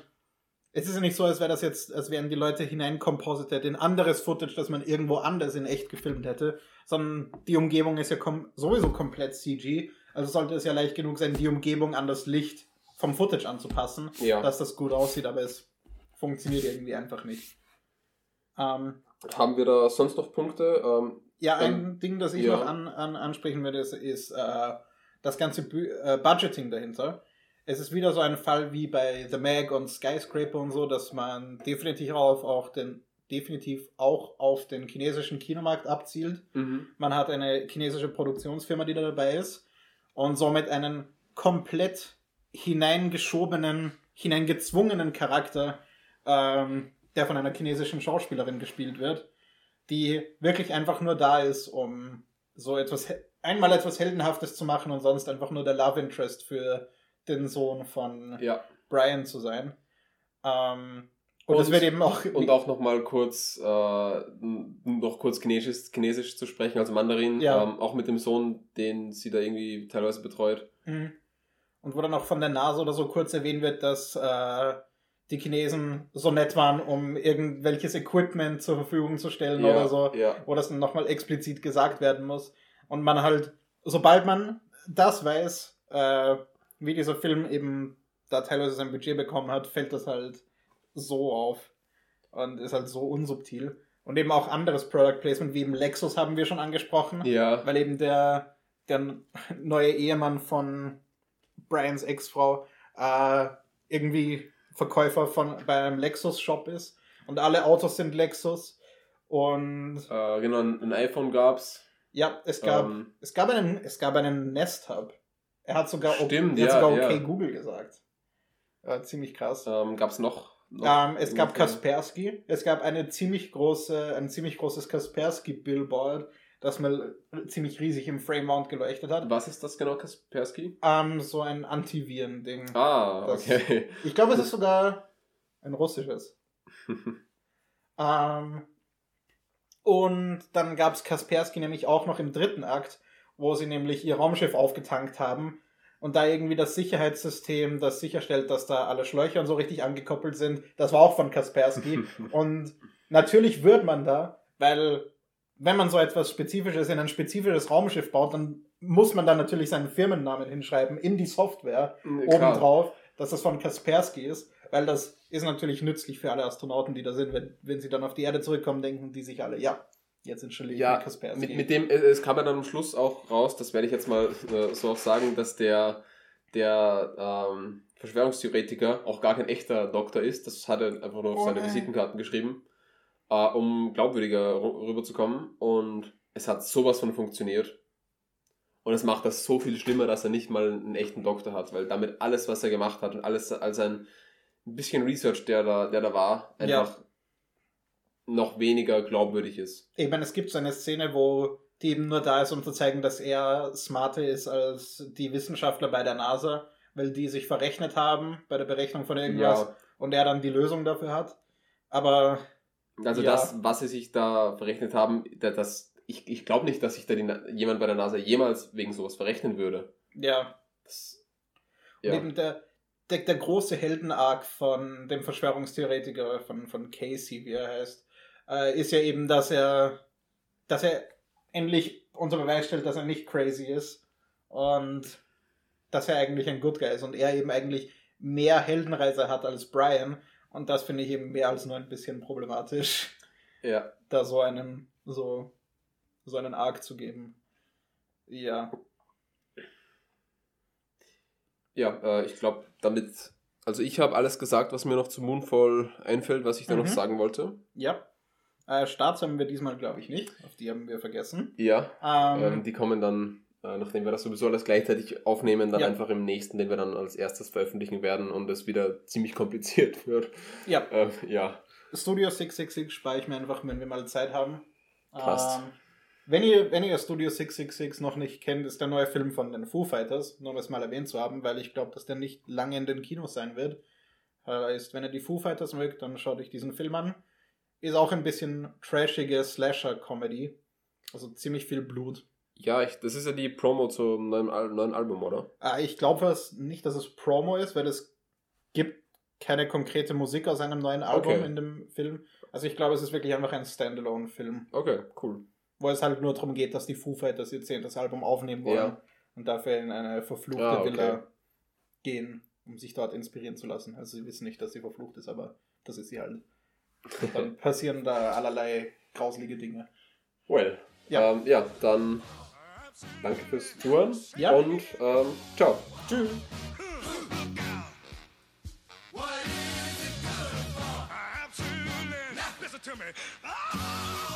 es ist ja nicht so, als wäre das jetzt, als wären die Leute hineinkompositet in anderes Footage, das man irgendwo anders in echt gefilmt hätte, sondern die Umgebung ist ja kom sowieso komplett CG. Also sollte es ja leicht genug sein, die Umgebung an das Licht vom Footage anzupassen. Ja. dass das gut aussieht, aber es funktioniert irgendwie einfach nicht. Ähm, Haben wir da sonst noch Punkte? Ähm, ja, ein Ähm, Ding, das ich ja. noch an, an, ansprechen würde, ist, ist äh, das ganze Bu äh, Budgeting dahinter. Es ist wieder so ein Fall wie bei The Mag und Skyscraper und so, dass man definitiv auf auch den definitiv auch auf den chinesischen Kinomarkt abzielt. mhm. Man hat eine chinesische Produktionsfirma, die da dabei ist und somit einen komplett hineingeschobenen, hineingezwungenen Charakter, ähm, der von einer chinesischen Schauspielerin gespielt wird, die wirklich einfach nur da ist, um so etwas, einmal etwas Heldenhaftes zu machen und sonst einfach nur der Love Interest für den Sohn von Ja. Brian zu sein. Ähm, und, Und- es wird eben auch, Und auch nochmal kurz, äh, noch kurz Chinesisch, Chinesisch zu sprechen, also Mandarin, Ja. ähm, auch mit dem Sohn, den sie da irgendwie teilweise betreut. Mhm. Und wo dann auch von der NASA oder so kurz erwähnt wird, dass äh, die Chinesen so nett waren, um irgendwelches Equipment zur Verfügung zu stellen ja, oder so, Ja. wo das dann nochmal explizit gesagt werden muss. Und man halt, sobald man das weiß, äh, wie dieser Film eben da teilweise sein Budget bekommen hat, fällt das halt so auf und ist halt so unsubtil. Und eben auch anderes Product Placement, wie eben Lexus haben wir schon angesprochen Ja. weil eben der, der neue Ehemann von Brians Ex-Frau äh, irgendwie Verkäufer von bei einem Lexus-Shop ist und alle Autos sind Lexus und Äh, genau, ein iPhone gab's. ja, es gab Ähm, es gab einen es gab einen Nest Hub. Er hat sogar Stimmt, hat ja, sogar ja. okay Google gesagt. Äh, ziemlich krass. ähm, gab's noch? Ähm, es gab Kaspersky. Es gab eine ziemlich große, ein ziemlich großes Kaspersky-Billboard, das mal ziemlich riesig im Frame-Mount geleuchtet hat. Was ist das genau, Kaspersky? Ähm, so ein Antiviren-Ding. Ah, Das- okay. Ich glaube, es ist sogar ein russisches. ähm, und dann gab es Kaspersky nämlich auch noch im dritten Akt, wo sie nämlich ihr Raumschiff aufgetankt haben und da irgendwie das Sicherheitssystem, das sicherstellt, dass da alle Schläuche und so richtig angekoppelt sind, das war auch von Kaspersky. und natürlich wird man da, weil wenn man so etwas Spezifisches in ein spezifisches Raumschiff baut, dann muss man da natürlich seinen Firmennamen hinschreiben in die Software Klar. obendrauf, dass das von Kaspersky ist, weil das ist natürlich nützlich für alle Astronauten, die da sind, wenn, wenn sie dann auf die Erde zurückkommen, denken die sich alle, ja, jetzt installiere ich Ja, mir Kaspersky. Mit, mit dem, äh, es kam ja dann am Schluss auch raus, das werde ich jetzt mal äh, so auch sagen, dass der, der ähm, Verschwörungstheoretiker auch gar kein echter Doktor ist. Das hat er einfach nur auf Oh seine nein. Visitenkarten geschrieben, äh, um glaubwürdiger rüberzukommen. Und es hat sowas von funktioniert. Und es macht das so viel schlimmer, dass er nicht mal einen echten Doktor hat, weil damit alles, was er gemacht hat und alles als ein bisschen Research, der da, der da war, Ja. Noch weniger glaubwürdig ist. Ich meine, es gibt so eine Szene, wo die eben nur da ist, um zu zeigen, dass er smarter ist als die Wissenschaftler bei der NASA, weil die sich verrechnet haben bei der Berechnung von irgendwas ja. und er dann die Lösung dafür hat. Aber. Also ja. das, was sie sich da verrechnet haben, das, ich, ich glaube nicht, dass sich da die, jemand bei der NASA jemals wegen sowas verrechnen würde. Ja. Das, ja. Neben der, der, der große Heldenarg von dem Verschwörungstheoretiker von, von Casey, wie er heißt, äh, ist ja eben, dass er, dass er endlich unter Beweis stellt, dass er nicht crazy ist und dass er eigentlich ein Good Guy ist und er eben eigentlich mehr Heldenreise hat als Brian und das finde ich eben mehr als nur ein bisschen problematisch. Ja. Da so einen, so, so einen Arc zu geben. Ja. Ja, äh, ich glaube, damit. Also, ich habe alles gesagt, was mir noch zu Moonfall einfällt, was ich da mhm. noch sagen wollte. Ja. Äh, Starts haben wir diesmal, glaube ich, nicht. Auf die haben wir vergessen. Ja. Ähm, ähm, die kommen dann, äh, nachdem wir das sowieso alles gleichzeitig aufnehmen, dann ja. einfach im nächsten, den wir dann als erstes veröffentlichen werden und es wieder ziemlich kompliziert wird. Ja. Ähm, ja. Studio 666 spare ich mir einfach, wenn wir mal Zeit haben. Passt. Ähm, wenn ihr, wenn ihr Studio 666 noch nicht kennt, ist der neue Film von den Foo Fighters, nur um es mal erwähnt zu haben, weil ich glaube, dass der nicht lange in den Kinos sein wird. Heißt, wenn ihr die Foo Fighters mögt, dann schaut euch diesen Film an. Ist auch ein bisschen trashige Slasher-Comedy. Also ziemlich viel Blut. Ja, ich, das ist ja die Promo zum neuen, neuen Album, oder? Ah, ich glaube nicht, dass es Promo ist, weil es gibt keine konkrete Musik aus einem neuen Album okay. in dem Film. Also ich glaube, es ist wirklich einfach ein Standalone-Film. Okay, cool. Wo es halt nur darum geht, dass die Foo Fighters ihr zehntes Album aufnehmen wollen ja. und dafür in eine verfluchte ah, okay. Villa gehen, um sich dort inspirieren zu lassen. Also sie wissen nicht, dass sie verflucht ist, aber das ist sie halt. Dann passieren da allerlei grauselige Dinge. Well, ja, ähm, ja dann danke fürs Zuhören ja. und ähm, ciao. Tschüss. to me. Oh!